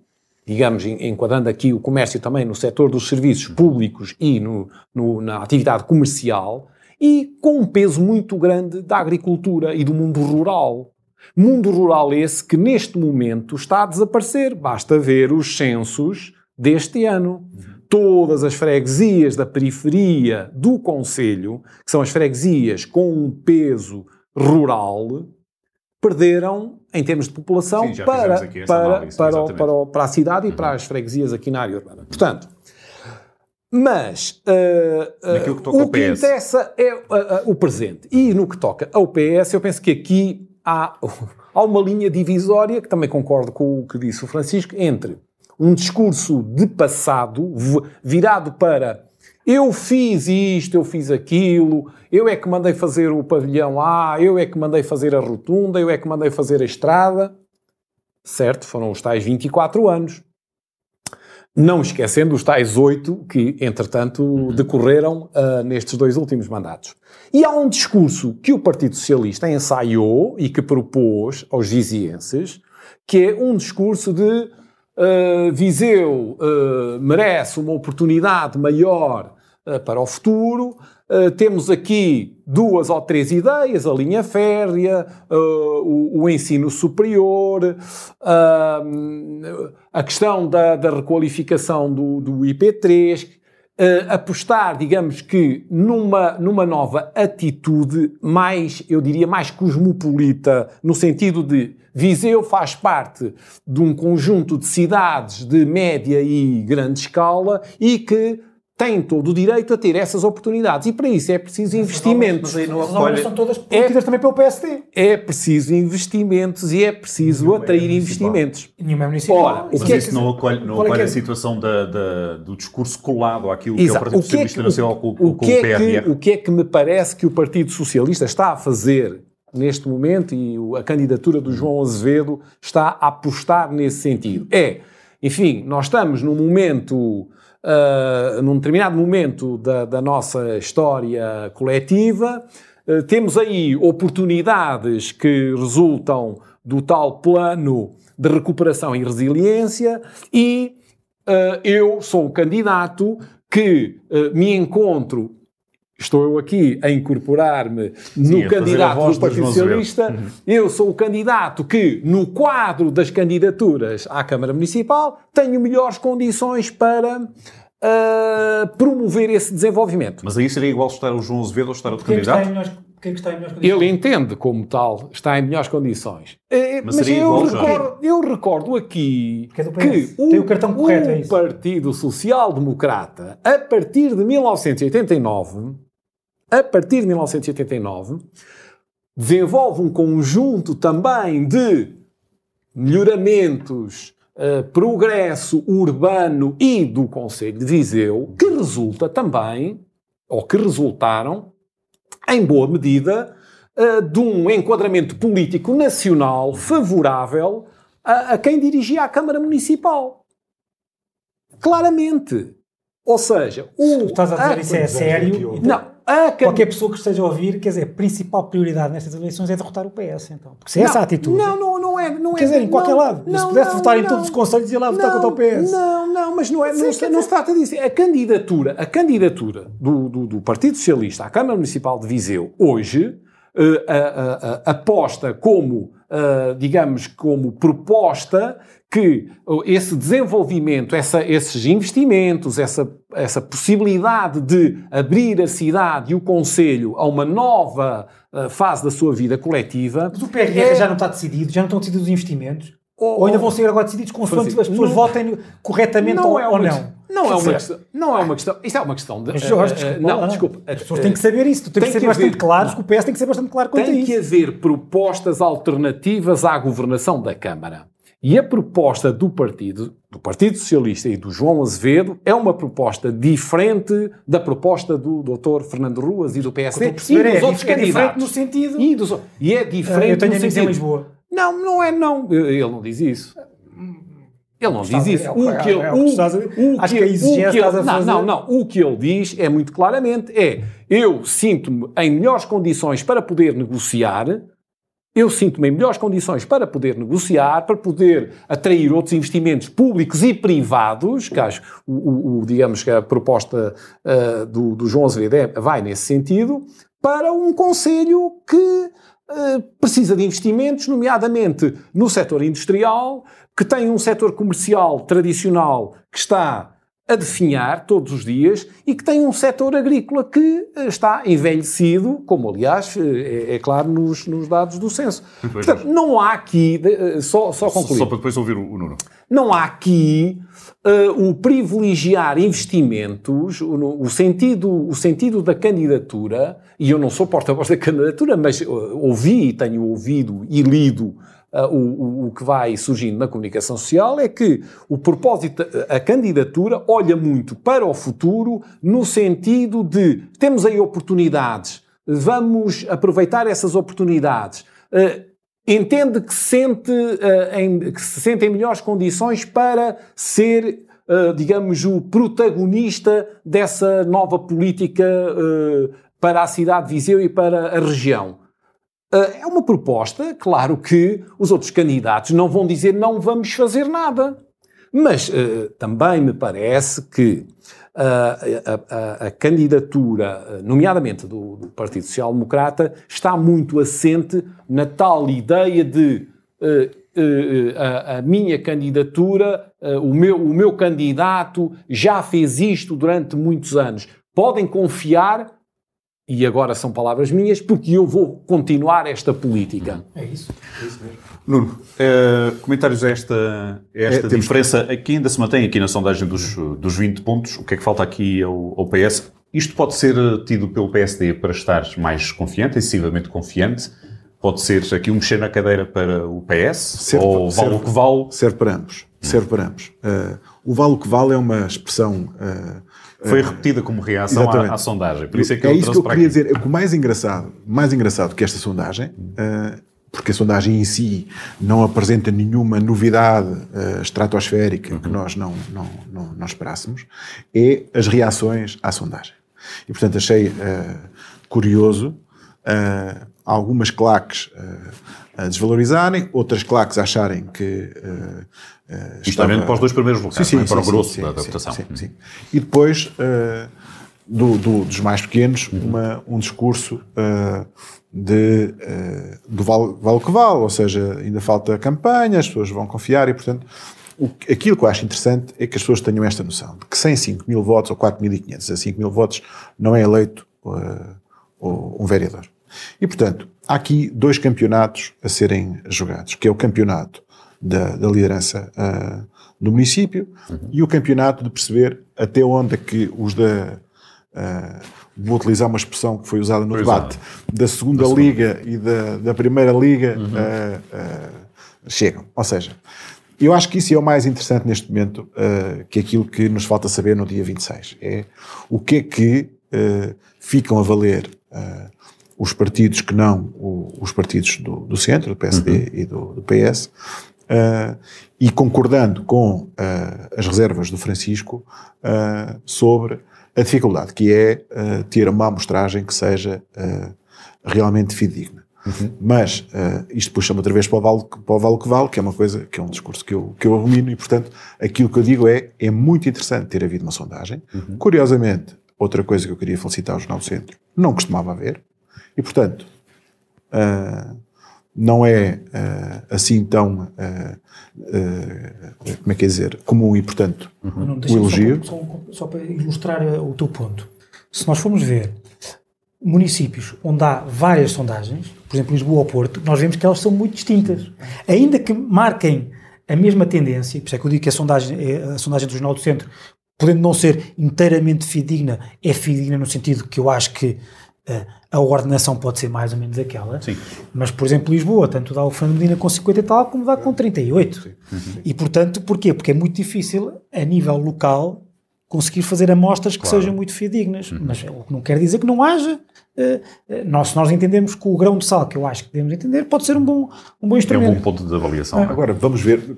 digamos, enquadrando aqui o comércio também no setor dos serviços públicos e no, no, na atividade comercial, e com um peso muito grande da agricultura e do mundo rural. Mundo rural esse que neste momento está a desaparecer. Basta ver os censos deste ano. Todas as freguesias da periferia do Conselho, que são as freguesias com um peso rural, perderam em termos de população Sim, para, para, análise, para, para, para, a cidade e para as freguesias aqui na área urbana. Portanto, mas uh, uh, o que interessa é uh, o presente. E no que toca ao PS, eu penso que aqui há, [laughs] há uma linha divisória, que também concordo com o que disse o Francisco, entre um discurso de passado virado para eu fiz isto, eu fiz aquilo, eu é que mandei fazer o pavilhão A, eu é que mandei fazer a rotunda, eu é que mandei fazer a estrada. Certo, foram os tais 24 anos. Não esquecendo os tais oito que, entretanto, decorreram uh, nestes dois últimos mandatos. E há um discurso que o Partido Socialista ensaiou e que propôs aos vizienses, que é um discurso de uh, Viseu uh, merece uma oportunidade maior para o futuro, Uh, temos aqui duas ou três ideias: a linha férrea, uh, o, o, ensino superior, uh, a questão da, da requalificação do, do IP3, apostar, digamos que, numa, numa nova atitude mais, eu diria, mais cosmopolita, no sentido de Viseu faz parte de um conjunto de cidades de média e grande escala e que têm todo o direito a ter essas oportunidades. E para isso é preciso investimentos. Mas aí não acolhe... são todas políticas é, também pelo PSD. É preciso investimentos e é preciso Nenhuma atrair é investimentos. Nenhuma é municipal. Ora, mas o que é isso não acolhe, não acolhe é a situação da, da, do discurso colado àquilo Exato. que é o Partido o que Socialista é que, Nacional com, o, com o, é que, o que é que me parece que o Partido Socialista está a fazer neste momento e a candidatura do João Azevedo está a apostar nesse sentido? É, enfim, nós estamos num momento uh, num determinado momento da, da nossa história coletiva, uh, temos aí oportunidades que resultam do tal plano de recuperação e resiliência e uh, eu sou o candidato que me encontro estou eu aqui a incorporar-me no candidato do Partido Socialista, uhum. eu sou o candidato que, no quadro das candidaturas à Câmara Municipal, tenho melhores condições para uh, promover esse desenvolvimento. Mas aí seria igual estar o João Azevedo ou estar outro quem candidato? Está melhores, quem está em melhores condições? Ele entende como tal, está em melhores condições. Eh, mas, mas eu, recordo, eu, recordo, aqui que, é que o, Tem o, cartão correto, é o Partido Social Democrata, a partir de 1989, a partir de 1989, desenvolve um conjunto também de melhoramentos, uh, progresso urbano e do Conselho de Viseu, que resulta também, ou que resultaram, em boa medida, uh, de um enquadramento político nacional favorável a, a quem dirigia a Câmara Municipal. Claramente. Ou seja, o. Estás a dizer a, isso é sério? Não, a Qualquer pessoa que esteja a ouvir, quer dizer, a principal prioridade nestas eleições é derrotar o PS, então. Porque se é essa a atitude. Não, não, não é. Não quer é, dizer, em qualquer não, lado. Não, se pudesse não, votar não, em todos os conselhos, ia lá votar contra o PS. Não, não, mas não, é, não, se, não se trata disso. A candidatura, a candidatura do, do, do Partido Socialista à Câmara Municipal de Viseu, hoje, uh, a, a, a, aposta como, uh, digamos, como proposta que esse desenvolvimento, essa, esses investimentos, essa, essa possibilidade de abrir a cidade e o Conselho a uma nova uh, fase da sua vida coletiva. Mas o PRR é... já não está decidido, já não estão decididos os investimentos? Ou, ou ainda vão ser agora decididos consoante as pessoas não, votem corretamente não ou, é ou não? Não é, uma questão, não é uma questão. Isto é uma questão de. Jorge, uh, desculpa, não, desculpa. As pessoas têm que saber isso. Tu tens tem que ser bastante haver, claro. O PS tem que ser bastante claro quanto tem a isso. Tem que haver propostas alternativas à governação da Câmara. E a proposta do partido, do Partido Socialista e do João Azevedo, é uma proposta diferente da proposta do Dr. Fernando Ruas e do PSD e dos é, outros é candidatos. no sentido... E, dos, e é diferente Eu tenho no sentido... em Lisboa. Não, não é não. Ele não diz isso. Ele não diz isso. É O que ele, é não, não, não. O que ele diz é muito claramente é eu sinto-me em melhores condições para poder negociar, eu sinto-me em melhores condições para poder negociar, para poder atrair outros investimentos públicos e privados, que acho, o, o- digamos que a proposta ah, do, do João Azevedo é- vai nesse sentido, para um Conselho que precisa de investimentos, nomeadamente no setor industrial, que tem um setor comercial tradicional que está a definhar todos os dias e que tem um setor agrícola que eh, está envelhecido, como aliás eh, é, é claro nos, nos dados do censo. Portanto, não há aqui, eh, só, só concluir, Só para depois ouvir o, o Nuno. Não há aqui eh, o privilegiar investimentos, o, o sentido, o sentido da candidatura, e eu não sou porta-voz da candidatura, mas eh, ouvi e tenho ouvido e lido eh, o, o- que vai surgindo na comunicação social, é que o propósito, a candidatura olha muito para o futuro no sentido de temos aí oportunidades, vamos aproveitar essas oportunidades. Eh, entende que se sente, eh, em, que se sente em melhores condições para ser, eh, digamos, o protagonista dessa nova política eh, para a cidade de Viseu e para a região. Eh, é uma proposta, claro que os outros candidatos não vão dizer não vamos fazer nada. Mas também me parece que a, a- a candidatura, nomeadamente do, do Partido Social Democrata, está muito assente na tal ideia de eh, eh, a, a minha candidatura, o, meu, o meu candidato já fez isto durante muitos anos. Podem confiar, e agora são palavras minhas, porque eu vou continuar esta política. É isso. Nuno, eh, comentários a esta, a esta É, diferença. Aqui ainda se mantém aqui na sondagem dos, dos 20 pontos. O que é que falta aqui ao, ao PS? Isto pode ser eh, tido pelo PSD para estar mais confiante, excessivamente confiante. Pode ser aqui um mexer na cadeira para o PS, Serve- ou vale o serve- que vale. Serve para ambos. Serve para ambos. Uh, o vale o que vale é uma expressão. uh, Foi repetida como reação à, à sondagem. Por isso é que é isso que eu queria aqui. dizer. O mais engraçado, mais engraçado que esta sondagem, uh, porque a sondagem em si não apresenta nenhuma novidade uh, estratosférica que nós não, não, não, não esperássemos, é as reações à sondagem. E, portanto, achei curioso algumas claques uh, a desvalorizarem, outras claques a acharem que. Uh, uh, Isto também para os dois primeiros lugares, não é? para o grosso da, sim, sim, sim. E depois, uh, do, do- dos mais pequenos, uma- um discurso uh, de, do vale, vale que vale, ou seja, ainda falta campanha, as pessoas vão confiar e, portanto, o, aquilo que eu acho interessante é que as pessoas tenham esta noção de que sem 5 mil votos ou 4.500 a 5 mil votos não é eleito um vereador. E, portanto, há aqui dois campeonatos a serem jogados, que é o campeonato da, da liderança ah, do município e o campeonato de perceber até onde é que os da... ah, vou utilizar uma expressão que foi usada no Foi debate, da segunda liga e da, da primeira liga ah, ah, chegam. Ou seja, eu acho que isso é o mais interessante neste momento, ah, que é aquilo que nos falta saber no dia 26. É o que é que ah, ficam a valer ah, os partidos que não os partidos do, do centro, do PSD e do, do PS, ah, e concordando com ah, as reservas do Francisco ah, sobre a dificuldade que é ter uma amostragem que seja realmente fidedigna. Mas ah, isto puxa-me outra vez para o, vale, para o vale que vale, que é uma coisa, que é um discurso que eu, que eu abomino, e portanto aquilo que eu digo é, é muito interessante ter havido uma sondagem. Curiosamente, outra coisa que eu queria felicitar o Jornal do Centro, não costumava haver, e portanto, ah, não é ah, assim tão, ah, como é que é dizer, comum e portanto, Não, o elogio. para- Só, só para ilustrar o teu ponto. Se nós formos ver municípios onde há várias sondagens, por exemplo, Lisboa ou Porto, nós vemos que elas são muito distintas. Ainda que marquem a mesma tendência, por isso é que eu digo que a sondagem, é a sondagem do Jornal do Centro, podendo não ser inteiramente fidedigna, é fidedigna no sentido que eu acho que a ordenação pode ser mais ou menos aquela. Sim. Mas, por exemplo, Lisboa, tanto dá o Fernando Medina com 50 e tal, como dá com 38. E, portanto, porquê? Porque é muito difícil, a nível local, conseguir fazer amostras que claro. sejam muito fidedignas. Uhum. Mas o que não quer dizer que não haja. Uh, nós, se nós entendemos que o grão de sal, que eu acho que devemos entender, pode ser um bom, um bom instrumento. É um bom ponto de avaliação. Ah. Agora, vamos ver.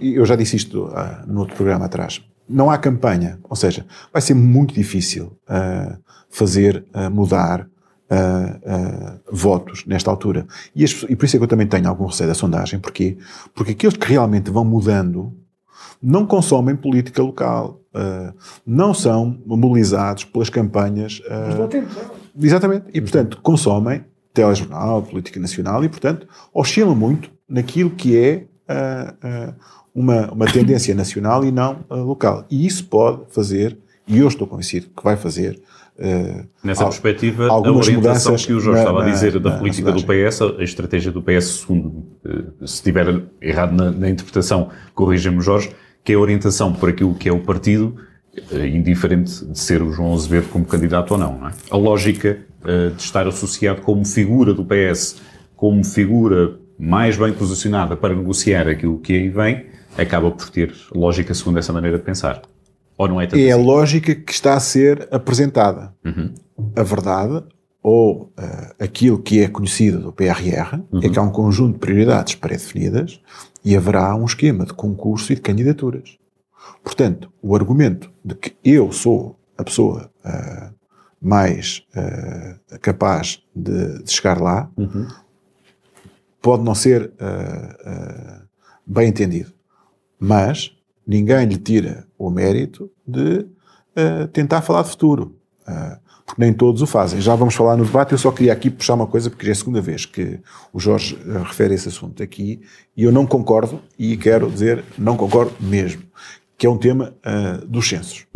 Eu já disse isto uh, no outro programa atrás. Não há campanha, ou seja, vai ser muito difícil uh, fazer mudar votos nesta altura. E, as, e por isso é que eu também tenho algum receio da sondagem. Porquê? Porque aqueles que realmente vão mudando não consomem política local, uh, não são mobilizados pelas campanhas. Uh, exatamente. E, portanto, consomem telejornal, política nacional e, portanto, oscilam muito naquilo que é uh, uma, uma tendência nacional e não local. E isso pode fazer, e eu estou convencido que vai fazer, Uh, Nessa al perspectiva, a orientação que o Jorge na, estava a dizer na, da política do PS, a estratégia do PS, segundo, uh, se estiver errado na, na interpretação, corrija-me Jorge, que é a orientação por aquilo que é o partido, eh, indiferente de ser o João Azevedo como candidato ou não. não é? A lógica uh, de estar associado como figura do PS, como figura mais bem posicionada para negociar aquilo que aí vem, acaba por ter lógica segundo essa maneira de pensar. Ou não é tanto É assim? a lógica que está a ser apresentada. Uhum. A verdade, ou uh, aquilo que é conhecido do PRR, uhum. é que há um conjunto de prioridades pré-definidas e haverá um esquema de concurso e de candidaturas. Portanto, o argumento de que eu sou a pessoa uh, mais uh, capaz de, de, chegar lá uhum. pode não ser bem entendido, mas ninguém lhe tira o mérito de tentar falar de futuro porque nem todos o fazem. Já vamos falar no debate, eu só queria aqui puxar uma coisa, porque é a segunda vez que o Jorge uh, refere esse assunto aqui, e eu não concordo, e quero dizer, não concordo mesmo, que é um tema uh, dos censos.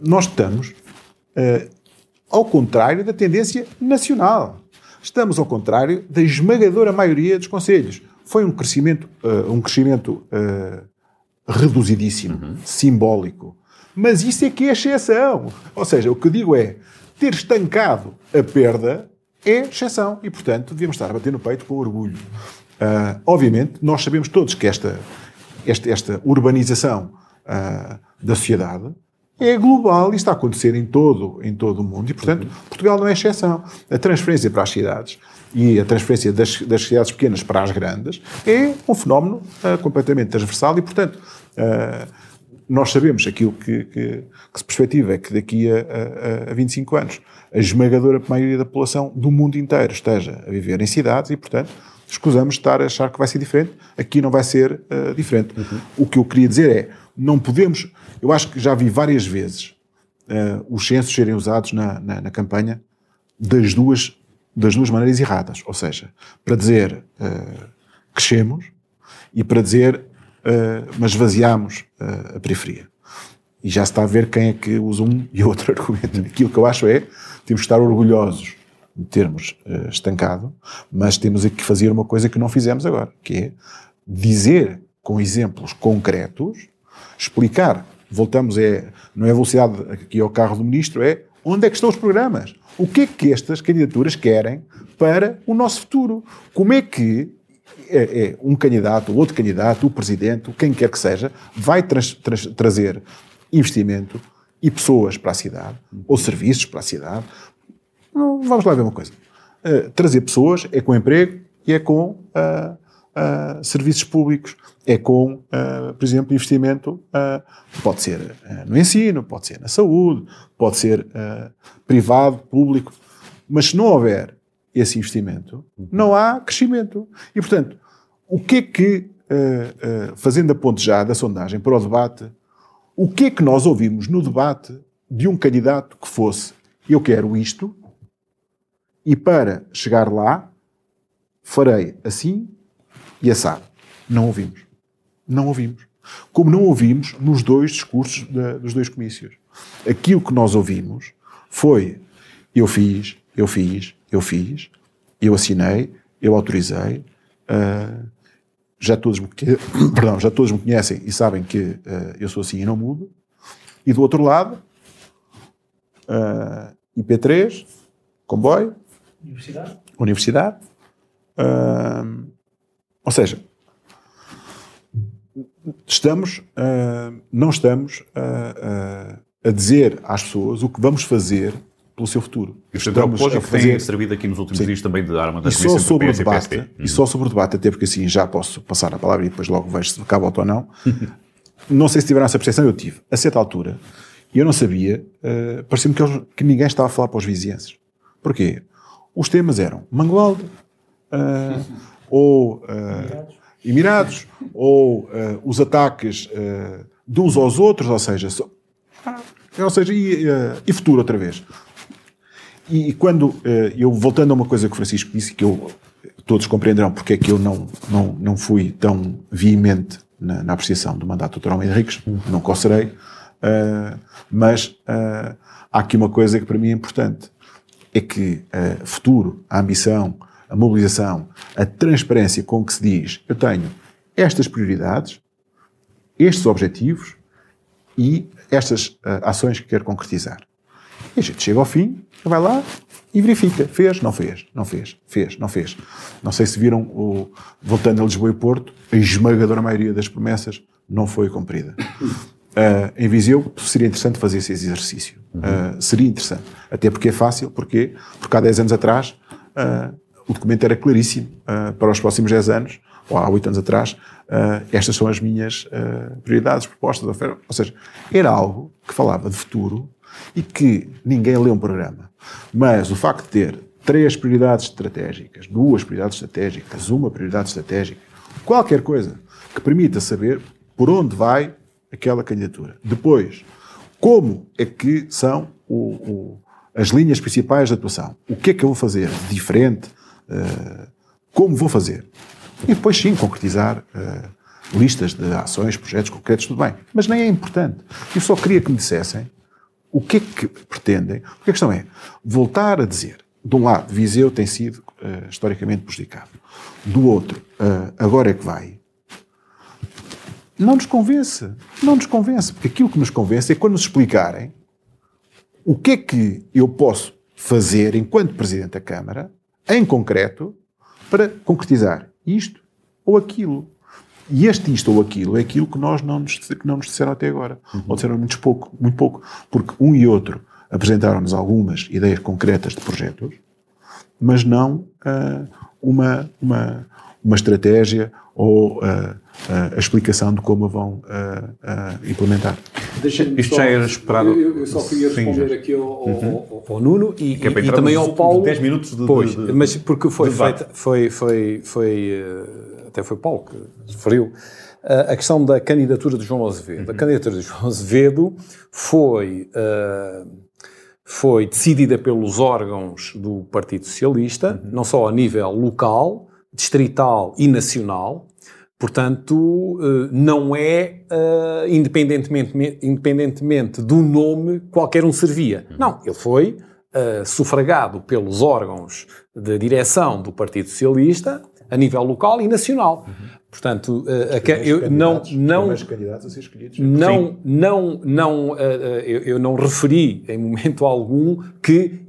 Nós estamos uh, ao contrário da tendência nacional. Estamos ao contrário da esmagadora maioria dos conselhos. Foi um crescimento, um crescimento reduzidíssimo, uhum. simbólico, mas isso é que é exceção. Ou seja, o que eu digo é, ter estancado a perda é exceção. E, portanto, devíamos estar a bater no peito com orgulho. Uh, obviamente, nós sabemos todos que esta, esta, esta urbanização uh, da sociedade é global e está a acontecer em todo, em todo o mundo. E, portanto, Portugal não é exceção. A transferência para as cidades e a transferência das, das cidades pequenas para as grandes é um fenómeno uh, completamente transversal e, portanto, nós sabemos aquilo que, que, que, se perspectiva é que daqui a, a, a 25 anos a esmagadora maioria da população do mundo inteiro esteja a viver em cidades e, portanto, escusamos de estar a achar que vai ser diferente. Aqui não vai ser uh, diferente. Uhum. O que eu queria dizer é, não podemos... Eu acho que já vi várias vezes uh, os censos serem usados na, na, na, campanha das duas, das duas maneiras erradas. Ou seja, para dizer uh, crescemos e para dizer uh, mas esvaziámos uh, a periferia. E já se está a ver quem é que usa um e outro [laughs] argumento. Aquilo que eu acho é, temos que estar orgulhosos de termos uh, estancado, mas temos que fazer uma coisa que não fizemos agora, que é dizer com exemplos concretos, explicar, voltamos, é, não é a velocidade aqui ao carro do ministro, é onde é que estão os programas? O que é que estas candidaturas querem para o nosso futuro? Como é que é, é, um candidato, outro candidato, o presidente, quem quer que seja, vai trazer investimento e pessoas para a cidade, ou serviços para a cidade. Não, vamos lá ver uma coisa. Uh, trazer pessoas é com emprego e é com uh, uh, serviços públicos, é com, por exemplo, investimento, pode ser no ensino, pode ser na saúde, pode ser privado, público, mas se não houver esse investimento, não há crescimento. E, portanto, o que é que, uh, uh, fazendo a ponte já da sondagem para o debate, o que é que nós ouvimos no debate de um candidato que fosse eu quero isto e para chegar lá farei assim e assado. Não ouvimos. Não ouvimos. Como não ouvimos nos dois discursos de, dos dois comícios. Aquilo que nós ouvimos foi eu fiz, eu fiz, eu fiz, eu assinei, eu autorizei, uh, já, todos me, [coughs] perdão, já todos me conhecem e sabem que uh, eu sou assim e não mudo. E do outro lado, uh, ah, IP3, comboio, Universidade. Universidade. Ou seja, estamos, uh, não estamos uh, a dizer às pessoas o que vamos fazer pelo seu futuro. E o Centro Apológico fazer... tem servido aqui nos últimos Sim. dias também de arma da e só sobre o debate, uhum. E só sobre o debate, até porque assim já posso passar a palavra e depois logo vejo se cabe ou não. [laughs] não sei se tiveram essa percepção, eu tive. A certa altura, eu não sabia, uh, parecia-me que, que, ninguém estava a falar para os vizinhanços. Porquê? Os temas eram Mangualde, uh, [laughs] ou uh, Emirados, [laughs] ou os ataques de uns aos outros, ou seja, so, ou seja e, e futuro outra vez. E, quando eu, voltando a uma coisa que o Francisco disse, que eu, todos compreenderão porque é que eu não, não, não fui tão veemente na, na apreciação do mandato do Dr. Almeida Henriques, não cocerei, uh, mas uh, há aqui uma coisa que para mim é importante, é que uh, futuro, a ambição, a mobilização, a transparência com que se diz, eu tenho estas prioridades, estes objetivos e estas ações que quero concretizar. E a gente chega ao fim, vai lá e verifica. Fez, não fez, não fez, fez, não fez. Não sei se viram, o, voltando a Lisboa e Porto, a esmagadora maioria das promessas não foi cumprida. Uh, em Viseu seria interessante fazer esse exercício. Uh, seria interessante. Até porque é fácil, porque, porque há 10 anos atrás uh, o documento era claríssimo para os próximos 10 anos, ou há 8 anos atrás, estas são as minhas prioridades, propostas, ofertas. Ou seja, era algo que falava de futuro e que ninguém lê um programa. Mas o facto de ter três prioridades estratégicas, duas prioridades estratégicas, uma prioridade estratégica, qualquer coisa que permita saber por onde vai aquela candidatura. Depois, como é que são o, o, as linhas principais de atuação? O que é que eu vou fazer diferente? Uh, como vou fazer? E depois, sim, concretizar uh, listas de ações, projetos concretos, tudo bem. Mas nem é importante. Eu só queria que me dissessem o que é que pretendem? Porque a questão é voltar a dizer, de um lado, Viseu tem sido uh, historicamente prejudicado, do outro, uh, agora é que vai. Não nos convence. Não nos convence. Porque aquilo que nos convence é quando nos explicarem o que é que eu posso fazer enquanto Presidente da Câmara, em concreto, para concretizar isto ou aquilo. E este isto ou aquilo é aquilo que nós não nos, que não nos disseram até agora. Uhum. Ou disseram muito pouco, muito pouco. Porque um e outro apresentaram-nos algumas ideias concretas de projetos, mas não uh, uma, uma, uma estratégia ou uh, a explicação de como a vão implementar. Isto só, já era esperado. Eu, eu só queria responder Sim, aqui ao, uhum. ao, ao, Nuno e, e, e também ao Paulo. 10 minutos de, pois, de, de, mas porque foi feita, foi, foi, foi até foi Paulo que referiu, a questão da candidatura de João Azevedo. Uhum. A candidatura de João Azevedo foi, uh, foi decidida pelos órgãos do Partido Socialista, uhum. não só a nível local, distrital e nacional. Portanto, uh, não é uh, independentemente, independentemente do nome qualquer um servia. Não, ele foi sufragado pelos órgãos de direção do Partido Socialista a nível local e nacional. Uhum. Portanto, uh, eu não não não não não uh, eu, eu, não referi em momento algum que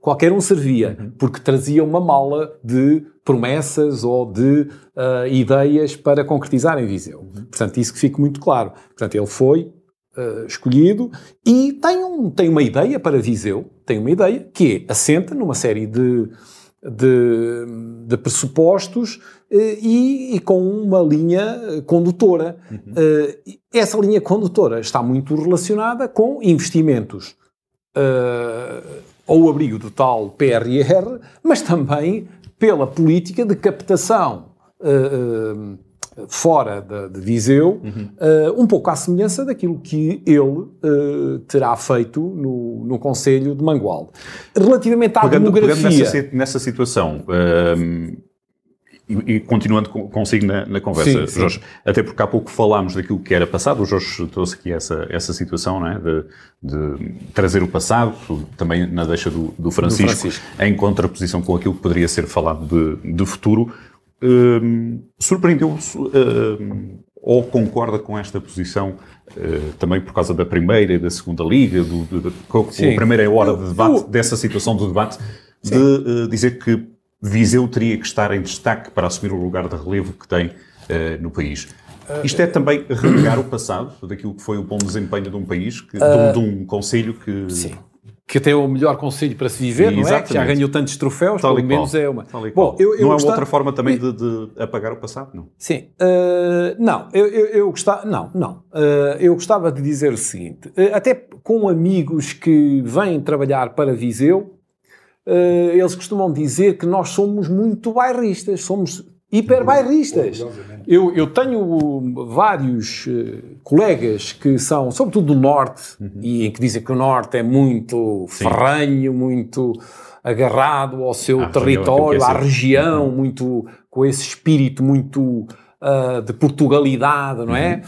qualquer um servia, uhum. porque trazia uma mala de promessas ou de uh, ideias para concretizar em Viseu. Uhum. Portanto, isso que fique muito claro. Portanto, ele foi uh, escolhido e tem, um, tem uma ideia para Viseu, tem uma ideia que é, assenta numa série de de, de pressupostos eh, e, e, com uma linha condutora. Uhum. Uh, essa linha condutora está muito relacionada com investimentos uh, ao abrigo do tal PRR, mas também pela política de captação uh, fora de, de Viseu, uhum. uh, um pouco à semelhança daquilo que ele uh, terá feito no, no Conselho de Mangualde. Relativamente à pegando, demografia... Pegando nessa, nessa situação, uh, e, e, continuando consigo na, na conversa, sim, Jorge, sim. até porque há pouco falámos daquilo que era passado, o Jorge trouxe aqui essa, essa situação, não é? de, de trazer o passado, também na deixa do, do, Francisco, do Francisco, em contraposição com aquilo que poderia ser falado de, de futuro. Hum, surpreendeu-se hum, ou concorda com esta posição uh, também por causa da primeira e da segunda liga, do, do, do, a primeira é hora de debate, dessa situação do debate, Sim. de uh, dizer que Viseu teria que estar em destaque para assumir o lugar de relevo que tem uh, no país. Isto é também renegar o passado, daquilo que foi o bom desempenho de um país, que, de, um, de um conselho que... Sim. Que até é o melhor conselho para se viver, Sim, não é? Que já ganhou tantos troféus, Tal pelo menos qual. é uma. Tal e Bom, qual. eu, eu não é gostava- outra forma também de, de apagar o passado, não? Sim. Uh, não, eu, eu, eu gostava. Não, não. Uh, eu gostava de dizer o seguinte: uh, até com amigos que vêm trabalhar para Viseu, uh, eles costumam dizer que nós somos muito bairristas, somos hiper bairristas. Eu, eu tenho vários uh, colegas que são, sobretudo do Norte, e em que dizem que o Norte é muito ferranho, muito agarrado ao seu região, território, é à região, muito com esse espírito muito ah, de Portugalidade, não é?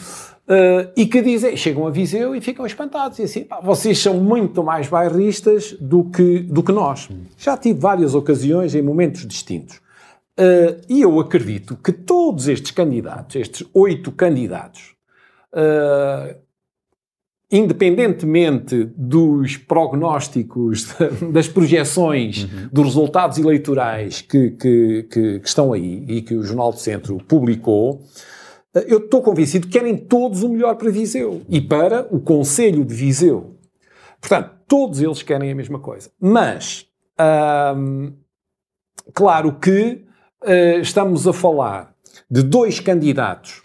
Ah, e que dizem, chegam a Viseu e ficam espantados. E assim, "Pá, vocês são muito mais bairristas do que, do que nós. Já tive várias ocasiões em momentos distintos. Ah, e eu acredito que todos estes candidatos, estes oito candidatos, ah, independentemente dos prognósticos, [laughs] das projeções dos resultados eleitorais que, que, que- que estão aí e que o Jornal do Centro publicou, eu estou convencido que querem todos o melhor para Viseu e para o Conselho de Viseu. Portanto, todos eles querem a mesma coisa. Mas, ahm, claro que eh, estamos a falar de dois candidatos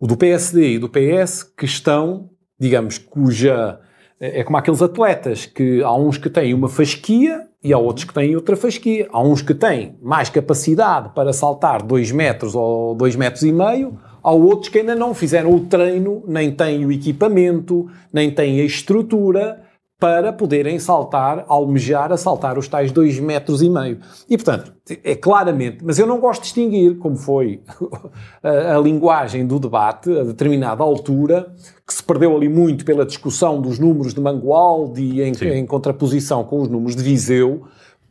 o do PSD e do PS que estão, digamos, cuja. É como aqueles atletas que há uns que têm uma fasquia e há outros que têm outra fasquia. Há uns que têm mais capacidade para saltar 2 metros ou 2 metros e meio, há outros que ainda não fizeram o treino, nem têm o equipamento, nem têm a estrutura para poderem saltar, almejar a saltar os tais 2 metros e meio. E, portanto, é claramente, mas eu não gosto de distinguir, como foi [laughs] a, a linguagem do debate, a determinada altura, que se perdeu ali muito pela discussão dos números de Mangualde em, em contraposição com os números de Viseu,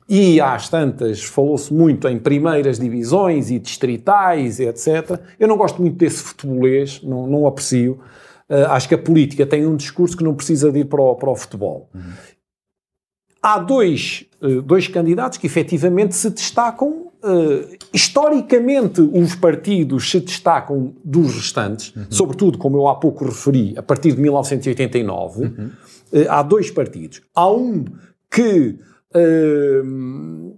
e às tantas falou-se muito em primeiras divisões e distritais, e etc. Eu não gosto muito desse futebolês, não, não aprecio. Uh, acho que a política tem um discurso que não precisa de ir para o, para o futebol. Há dois, uh, dois candidatos que efetivamente se destacam. Uh, historicamente, os partidos se destacam dos restantes, sobretudo, como eu há pouco referi, a partir de 1989. Uh, há dois partidos. Há um que uh,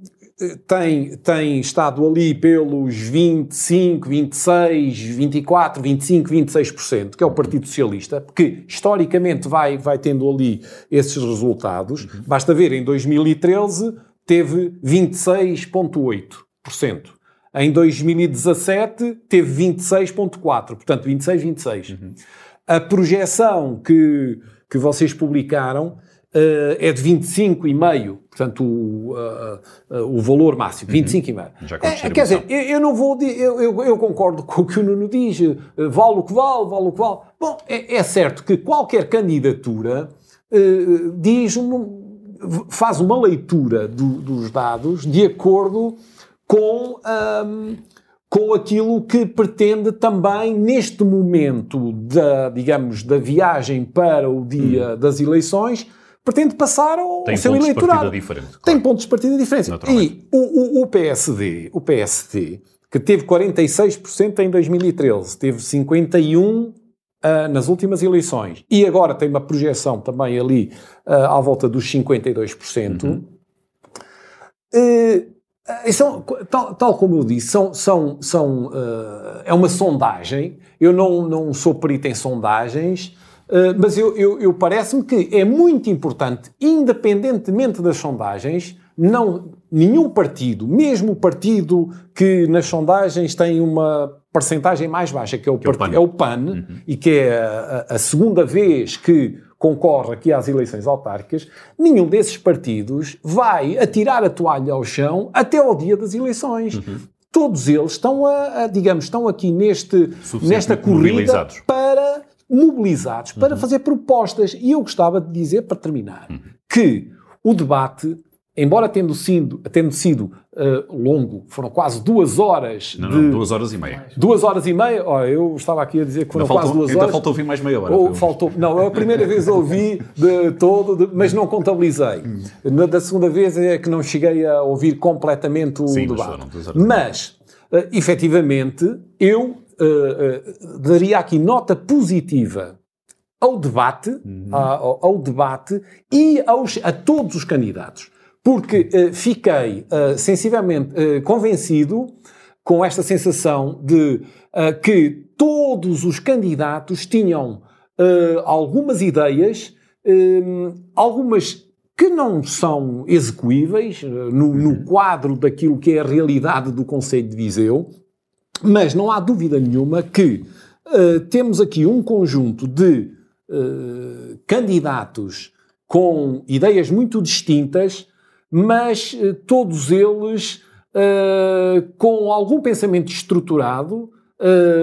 tem, tem estado ali pelos 25, 26, 24, 25, 26%, que é o Partido Socialista, que historicamente vai, vai tendo ali esses resultados. Basta ver, em 2013 teve 26,8%. Em 2017 teve 26,4%, portanto 26, 26. A projeção que, que vocês publicaram Uh, é de 25,5, portanto, o, uh, uh, o valor máximo, 25,5. Já com É, distribuição. quer dizer, eu, eu não vou. Eu, eu, eu concordo com o que o Nuno diz, eh, vale o que vale, vale o que vale. Bom, é, é certo que qualquer candidatura eh, diz uma- faz uma leitura do- dos dados de acordo com. ahm, com aquilo que pretende também neste momento da, digamos, da viagem para o dia das eleições, pretende passar ao, Tem seu pontos de eleitorado. partida diferente, Tem claro. pontos de partida diferentes. E o, o- o PSD, o PSD, que teve 46% em 2013, teve 51% ah, nas últimas eleições, e agora tem uma projeção também ali ah, à volta dos 52%, Uhum. eh, são, tal, tal como eu disse, são, são, são, é uma sondagem. Eu não, não sou perito em sondagens, eh, mas eu, eu, eu parece-me que é muito importante, independentemente das sondagens, não, nenhum partido, mesmo o partido que nas sondagens tem uma percentagem mais baixa, que é o, é o parti- PAN. é o PAN, e que é a, a- segunda vez que concorre aqui às eleições autárquicas, nenhum desses partidos vai atirar a toalha ao chão até ao dia das eleições. Uhum. Todos eles estão, a, a, digamos, estão aqui neste, nesta corrida. Uhum. para mobilizados para fazer propostas. E eu gostava de dizer, para terminar, que o debate, embora tendo sido, tendo sido eh, longo, foram quase duas horas Não, de... não, duas horas e meia. Duas horas e meia, olha, eu estava aqui a dizer que foram Ainda quase faltou, duas ainda horas. faltou ouvir mais meia hora. Ou faltou, não, a primeira vez ouvi de todo, de- mas não contabilizei. Na da segunda vez é que não cheguei a ouvir completamente o Sim, mas debate. foram duas horas. Mas, eh, efetivamente, eu uh, daria aqui nota positiva ao debate, uhum. ao, ao, debate e aos, a todos os candidatos. Porque uh, fiquei uh, sensivelmente uh, convencido com esta sensação de que todos os candidatos tinham algumas ideias, algumas que não são execuíveis no, no, uhum. quadro daquilo que é a realidade do Conselho de Viseu, mas não há dúvida nenhuma que temos aqui um conjunto de eh, candidatos com ideias muito distintas, mas uh, todos eles uh, com algum pensamento estruturado,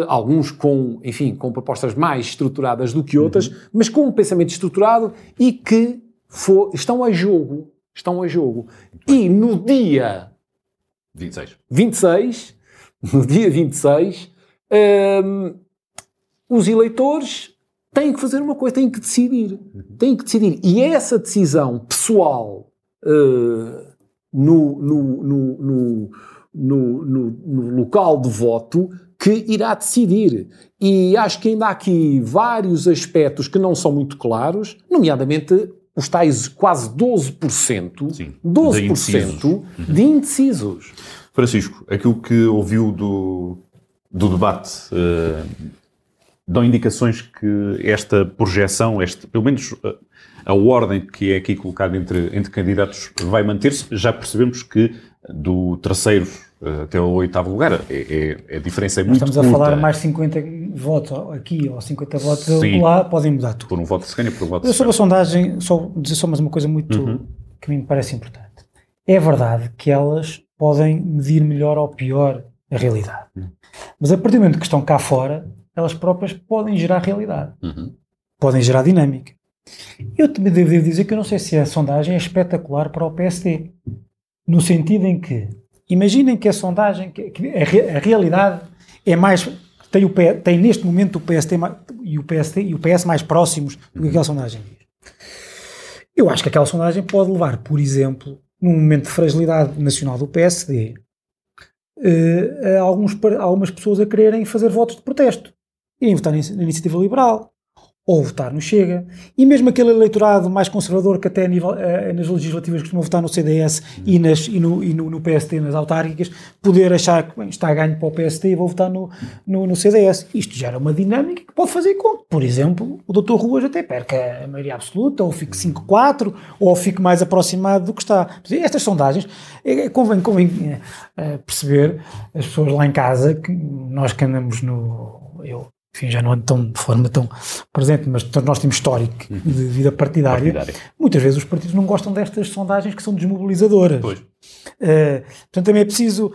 alguns com, enfim, com propostas mais estruturadas do que outras, uhum. mas com um pensamento estruturado e que for, estão a jogo. Estão a jogo. E no dia 26, 26 [laughs] no dia 26, um, os eleitores têm que fazer uma coisa, têm que decidir. Têm que decidir. E é essa decisão pessoal uh, no, no, no, no, no local de voto que irá decidir. E acho que ainda há aqui vários aspectos que não são muito claros, nomeadamente os tais quase 12%, Sim, 12% de indecisos. de indecisos. Francisco, aquilo que ouviu do, do debate uh, dão indicações que esta projeção, este, pelo menos a, a ordem que é aqui colocada entre, entre candidatos vai manter-se. Já percebemos que do terceiro eh, até o oitavo lugar é, é, a diferença é muito Estamos curta. a falar mais 50 votos aqui ou 50 votos Sim, lá, podem mudar tudo. Por um voto se ganha, por um voto se Sobre a sondagem, só dizer só mais uma coisa muito uhum. que me parece importante. É verdade que elas podem medir melhor ou pior a realidade. Uhum. Mas a partir do momento que estão cá fora, elas próprias podem gerar realidade, uhum. podem gerar dinâmica. Eu também devo dizer que eu não sei se a sondagem é espetacular para o PSD, no sentido em que, imaginem que a sondagem, que, a, a, realidade é mais, tem, o, tem neste momento o PSD e o PSD e o PS mais próximos do que aquela sondagem diz. Eu acho que aquela sondagem pode levar, por exemplo, num momento de fragilidade nacional do PSD, uh, a alguns, algumas pessoas a quererem fazer votos de protesto irem votar na Iniciativa Liberal ou votar no Chega, e mesmo aquele eleitorado mais conservador que até nível, uh, nas legislativas costuma votar no CDS uhum. e, nas, e, no, e no, no, PST, nas autárquicas, poder achar que bem, está a ganho para o PST e vou votar no, no, no, CDS. Isto gera uma dinâmica que pode fazer com por exemplo, o Dr. Ruas até perca a maioria absoluta, ou fique 5-4, ou fique mais aproximado do que está. Estas sondagens, é, é, convém, convém é, perceber, as pessoas lá em casa, que nós que andamos no... Eu, enfim, já não ando tão, de forma tão presente, mas nós temos histórico uhum. de vida partidária. partidária. Muitas vezes os partidos não gostam destas sondagens que são desmobilizadoras. Pois. Uh, portanto, também é preciso.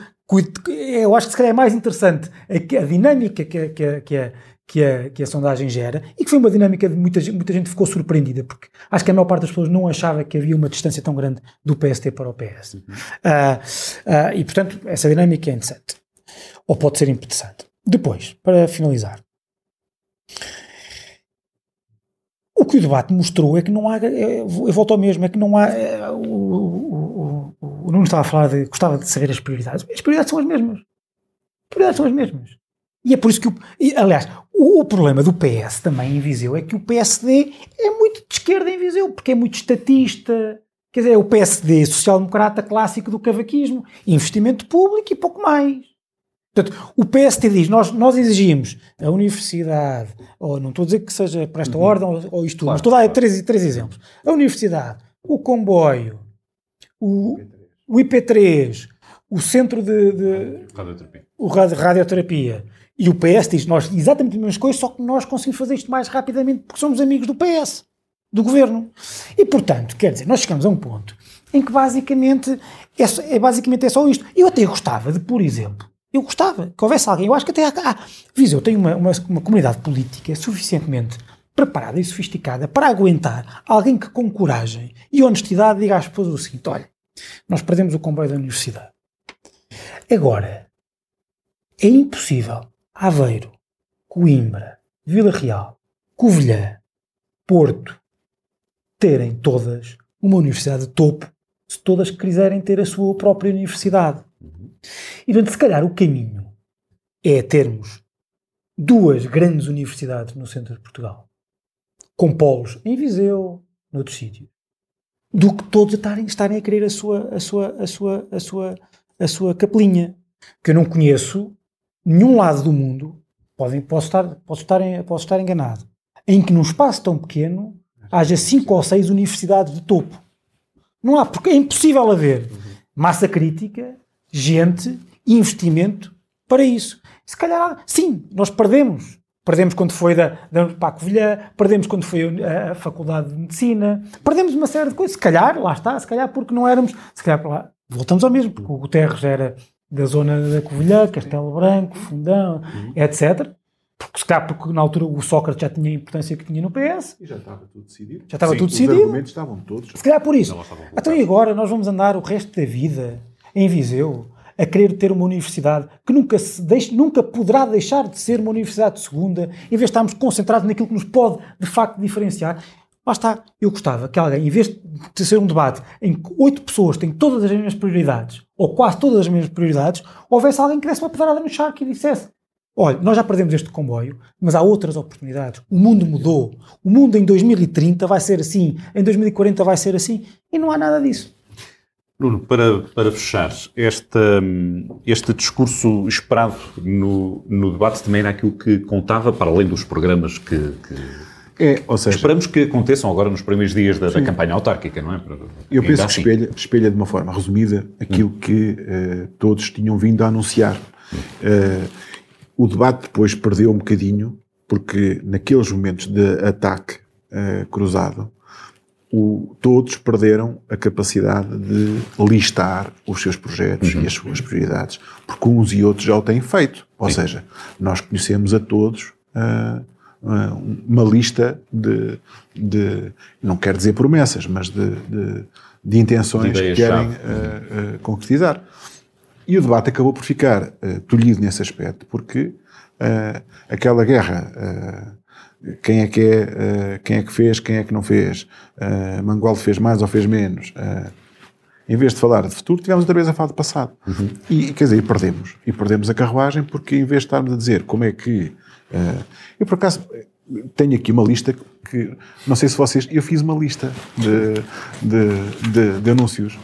Eu acho que se calhar é mais interessante a, a dinâmica que a, que, que, a, que, a, que a sondagem gera e que foi uma dinâmica de muita, muita gente ficou surpreendida, porque acho que a maior parte das pessoas não achava que havia uma distância tão grande do PST para o PS. Uhum. Uh, uh, e, portanto, essa dinâmica é interessante. Ou pode ser interessante. Depois, para finalizar, o que o debate mostrou é que não há, é, eu volto ao mesmo, é que não há, é, o, o, o, Nuno estava a falar de, gostava de saber as prioridades, as prioridades são as mesmas, as prioridades são as mesmas. E é por isso que, o, aliás, o, o, problema do PS também em Viseu é que o PSD é muito de esquerda em Viseu, porque é muito estatista, quer dizer, é o PSD social-democrata clássico do cavaquismo, investimento público e pouco mais. Portanto, o PST diz, nós, nós exigimos a universidade, ou não estou a dizer que seja para esta uhum. ordem ou, ou isto tudo, claro, mas estou a dar claro. três, três exemplos. A universidade, o comboio, o, o IP3, o centro de, de radioterapia. o radio, radioterapia e o PS diz, nós exatamente as mesmas coisas, só que nós conseguimos fazer isto mais rapidamente porque somos amigos do PS, do governo. E portanto, quer dizer, nós chegamos a um ponto em que basicamente é, é basicamente é só isto. Eu até gostava de, por exemplo, eu gostava que houvesse alguém. Eu acho que até há. Ah, Viseu tem uma, uma, uma comunidade política suficientemente preparada e sofisticada para aguentar alguém que, com coragem e honestidade, diga às pessoas o seguinte: olha, nós perdemos o comboio da universidade. Agora, é impossível Aveiro, Coimbra, Vila Real, Covilhã, Porto terem todas uma universidade de topo se todas quiserem ter a sua própria universidade. E, portanto, se calhar o caminho é termos duas grandes universidades no centro de Portugal, com polos em Viseu, noutros sítios, do que todos estarem, estarem a querer a sua, a sua, a sua, a sua, a sua capelinha. Que eu não conheço nenhum lado do mundo, podem, posso, estar, posso, estar, posso estar enganado, em que num espaço tão pequeno haja cinco ou seis universidades de topo. Não há, porque é impossível haver massa crítica, gente, investimento para isso. Se calhar, sim, nós perdemos. Perdemos quando foi da, da para a Covilhã, perdemos quando foi a, a, Faculdade de Medicina, perdemos uma série de coisas. Se calhar, lá está, se calhar porque não éramos, se calhar lá, voltamos ao mesmo, porque o Guterres era da zona da Covilhã, Castelo Branco, Fundão, uhum. etc. Porque, se calhar, porque na altura o Sócrates já tinha a importância que tinha no PS. E já estava tudo decidido. Já estava Sim, tudo os decidido. argumentos estavam todos. Se calhar por isso. Então e agora nós vamos andar o resto da vida em Viseu a querer ter uma universidade que nunca, se deixe, nunca poderá deixar de ser uma universidade de segunda, em vez de estarmos concentrados naquilo que nos pode de facto diferenciar. Lá está, eu gostava que alguém, em vez de ser um debate em que oito pessoas têm todas as mesmas prioridades, ou quase todas as mesmas prioridades, houvesse alguém que desse uma pedrada no charco e dissesse Olha, nós já perdemos este comboio, mas há outras oportunidades. O mundo mudou. O mundo em 2030 vai ser assim, em 2040 vai ser assim, e não há nada disso. Nuno, para, para fechar, este, este discurso esperado no, no debate também era aquilo que contava, para além dos programas que, que é, ou seja, esperamos que aconteçam agora nos primeiros dias da, da campanha autárquica, não é? Eu penso assim. que espelha, espelha de uma forma resumida aquilo hum. que uh, todos tinham vindo a anunciar. Uh, o debate depois perdeu um bocadinho, porque naqueles momentos de ataque uh, cruzado, o, todos perderam a capacidade de listar os seus projetos uhum. e as suas prioridades, porque uns e outros já o têm feito. Ou Sim. seja, nós conhecemos a todos uh, uma lista de, de, não quero dizer promessas, mas de, de, de intenções que querem uh, concretizar. E o debate acabou por ficar tolhido nesse aspecto, porque aquela guerra quem é que é, uh, quem é que fez, quem é que não fez, uh, Mangualde fez mais ou fez menos. Uh, em vez de falar de futuro, tivemos outra vez a falar de passado. Uhum. E, quer dizer, e perdemos. E perdemos a carruagem porque, em vez de estarmos a dizer como é que. Eu, por acaso, tenho aqui uma lista que. Não sei se vocês. Eu fiz uma lista de, de, de, de anúncios.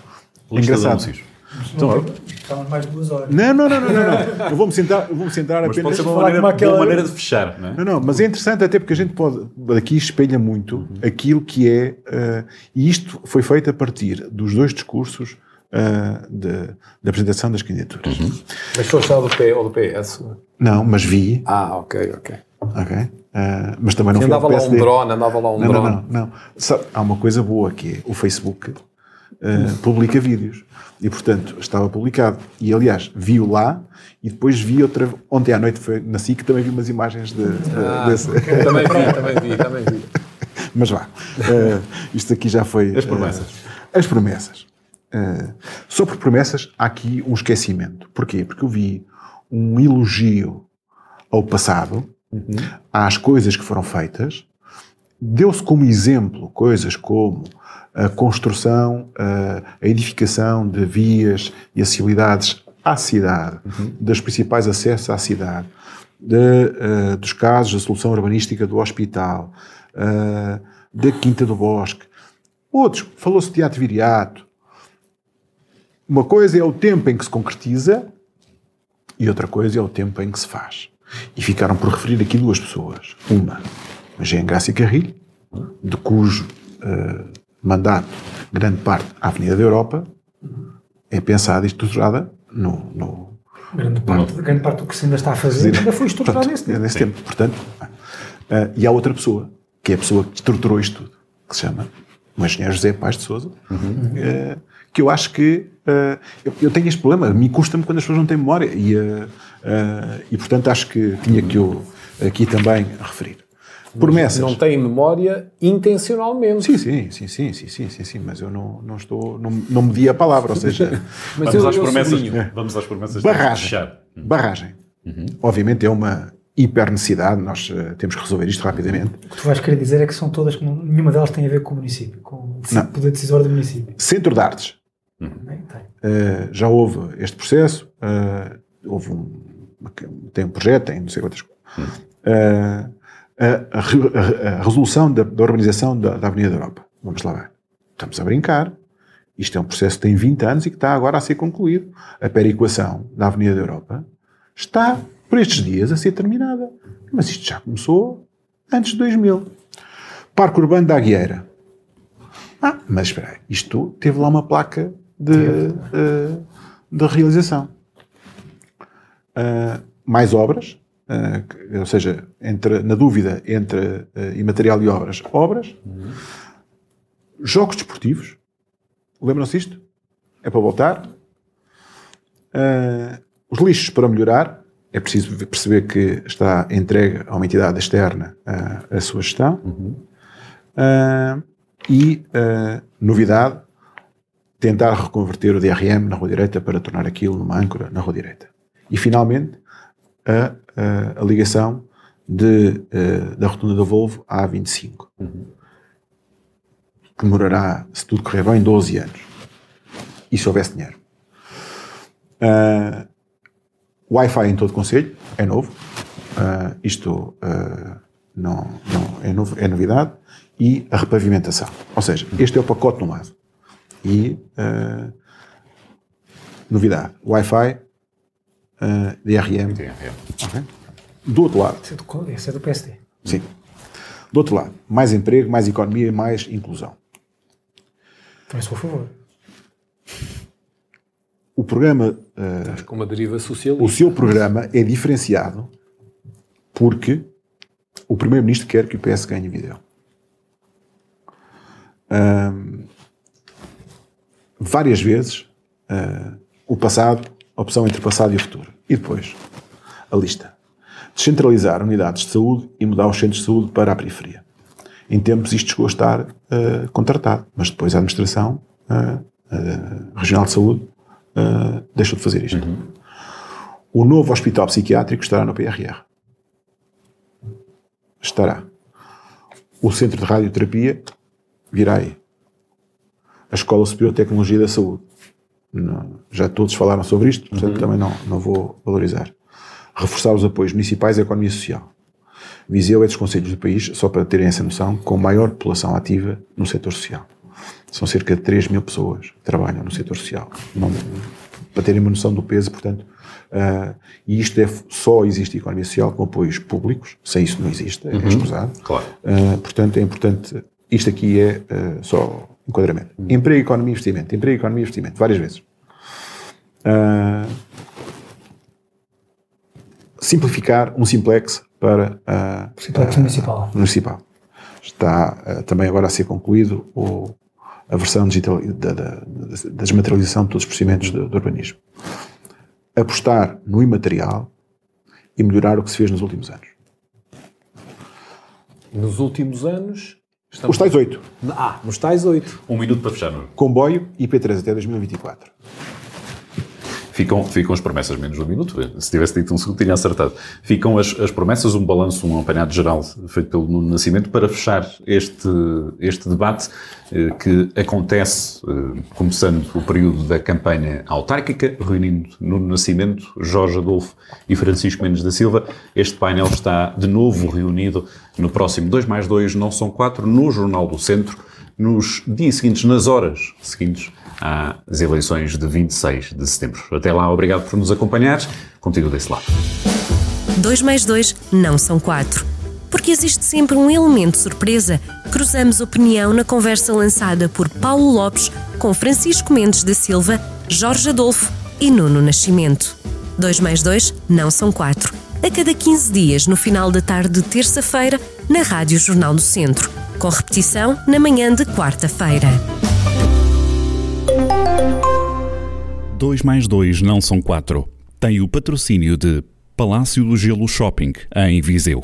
Lista Engraçado. De anúncios. Então, Estamos mais de duas horas. Não, não, não, não, não. Eu vou-me centrar, eu vou-me centrar mas apenas... Pode ser uma maneira, uma aquela... maneira de fechar, não é? Não, não, mas é interessante até porque a gente pode... Aqui espelha muito uhum. aquilo que é... Uh, e isto foi feito a partir dos dois discursos uh, de, de apresentação das candidaturas. Uhum. Mas foste ao do, P, ou do PS? Não, mas vi. Ah, ok, ok. Ok. Uh, mas também não foi andava lá um drone, andava lá um não, drone. Não, não, não. Sabe, há uma coisa boa que é o Facebook uh, publica vídeos. E, portanto, estava publicado. E, aliás, vi-o lá e depois vi outra... Ontem à noite foi na SIC também vi umas imagens de, ah, desse... Também vi, também vi, também vi. [laughs] Mas vá. Uh, isto aqui já foi... As promessas. Uh, as promessas. Uh, sobre promessas, há aqui um esquecimento. Porquê? Porque eu vi um elogio ao passado, uhum. às coisas que foram feitas, deu-se como exemplo coisas como a construção, a edificação de vias e acessibilidades à cidade, uhum. dos principais acessos à cidade, de, uh, dos casos da solução urbanística do hospital, uh, da Quinta do Bosque. Outros, falou-se de teatro viriato. Uma coisa é o tempo em que se concretiza e outra coisa é o tempo em que se faz. E ficaram por referir aqui duas pessoas. Uma, a Jean Graça Carrilho, de cujo uh, mandato, grande parte, à Avenida da Europa, é pensada e estruturada no. no grande, parte, no, grande parte do que se ainda está a fazer ainda foi estruturado nesse tempo. Nesse tempo. Portanto, uh, e há outra pessoa, que é a pessoa que estruturou isto tudo, que se chama o engenheiro José Paz de Souza, uhum. uh, que eu acho que. Uh, eu, eu, tenho este problema, me custa-me quando as pessoas não têm memória, e, e portanto acho que tinha que eu aqui também referir. Promessas. Não tem memória intencionalmente. Sim, sim, sim, sim, sim, sim, sim, sim, mas eu não, não estou, não, não medi a palavra, ou seja... mas [laughs] vamos, eu, às eu promessas, vamos às promessas. Barragem. Barragem. Uhum. Obviamente é uma hiper necessidade, nós uh, temos que resolver isto rapidamente. O que tu vais querer dizer é que são todas, nenhuma delas tem a ver com o município, com o poder decisório do município. Centro de Artes. Uhum. Uh, já houve este processo, uh, houve um, tem um projeto, tem não sei quantas coisas Uh, a, a, a, resolução da, da urbanização da, da, Avenida da Europa. Vamos lá ver. Estamos a brincar. Isto é um processo que tem 20 anos e que está agora a ser concluído. A perequação da Avenida da Europa está, por estes dias, a ser terminada. Mas isto já começou antes de 2000. Parque Urbano da Aguieira. Ah, mas espera aí, isto teve lá uma placa de, uh, de realização. Uh, mais obras, ou seja, entre, na dúvida entre uh, imaterial e obras, obras. Uhum. Jogos desportivos. Lembram-se isto? É para voltar. Uh, os lixos para melhorar. É preciso perceber que está entregue a uma entidade externa uh, a sua gestão. Uhum. Uh, e, novidade, tentar reconverter o DRM na rua direita para tornar aquilo numa âncora na rua direita. E, finalmente, a, a, a ligação de, uh, da rotunda da Volvo à A25. Uhum. Demorará, se tudo correr bem, 12 anos. E se houvesse dinheiro. Uh, Wi-Fi em todo o Conselho, é novo. Uh, isto não, não é, novo, é novidade. E a repavimentação. Ou seja, este é o pacote no lado. E novidade. Wi-Fi, uh, DRM. DRM. Okay. Do outro lado. Esse é do, esse é do PSD. Sim. Do outro lado, mais emprego, mais economia e mais inclusão. Também sou a favor. O programa. Uh, Estás com uma deriva socialista. O seu programa é diferenciado porque o Primeiro-Ministro quer que o PS ganhe vídeo. Um, várias vezes uh, o passado opção entre o passado e o futuro. E depois, a lista. Descentralizar unidades de saúde e mudar os centros de saúde para a periferia. Em tempos isto chegou a estar uh, contratado, mas depois a administração uh, uh, regional de saúde deixou de fazer isto. Uhum. O novo hospital psiquiátrico estará no PRR. Estará. O centro de radioterapia virá aí. A Escola Superior de Tecnologia da Saúde não, já todos falaram sobre isto, portanto uhum. também não, não vou valorizar. Reforçar os apoios municipais à economia social. Viseu é dos conselhos do país, só para terem essa noção, com maior população ativa no setor social. São cerca de 3 mil pessoas que trabalham no setor social. Não, para terem uma noção do peso, portanto, uh, e isto é, só existe economia social com apoios públicos, sem isso não existe, é uhum. escusado. Claro. Uh, portanto, é importante, isto aqui é uh, só enquadramento. Uhum. Emprego, economia e investimento. Emprego, economia e investimento. Várias vezes. Uh, simplificar um simplex para a simplex uh, municipal. municipal. Está uh, também agora a ser concluído o, a versão digital da, da, da desmaterialização de todos os procedimentos do, do urbanismo. Apostar no imaterial e melhorar o que se fez nos últimos anos. Nos últimos anos, Estamos... Os tais 8. Ah, os tais 8. Um minuto para fechar. Comboio IP3 até 2024. Ficam, ficam as promessas, menos um minuto. Se tivesse dito um segundo, tinha acertado. Ficam as, as promessas, um balanço, um apanhado geral feito pelo Nuno Nascimento para fechar este, este debate eh, que acontece, eh, começando o período da campanha autárquica, reunindo Nuno Nascimento, Jorge Adolfo e Francisco Mendes da Silva. Este painel está de novo reunido no próximo 2 mais 2, não são 4, no Jornal do Centro, nos dias seguintes, nas horas seguintes às eleições de 26 de setembro. Até lá, obrigado por nos acompanhar. Contigo desse lado. 2 mais 2 não são 4. Porque existe sempre um elemento surpresa. Cruzamos opinião na conversa lançada por Paulo Lopes com Francisco Mendes da Silva, Jorge Adolfo e Nuno Nascimento. 2 mais 2 não são 4. A cada 15 dias, no final da tarde de terça-feira, na Rádio Jornal do Centro. Com repetição na manhã de quarta-feira. 2 mais 2 não são 4. Tem o patrocínio de Palácio do Gelo Shopping, em Viseu.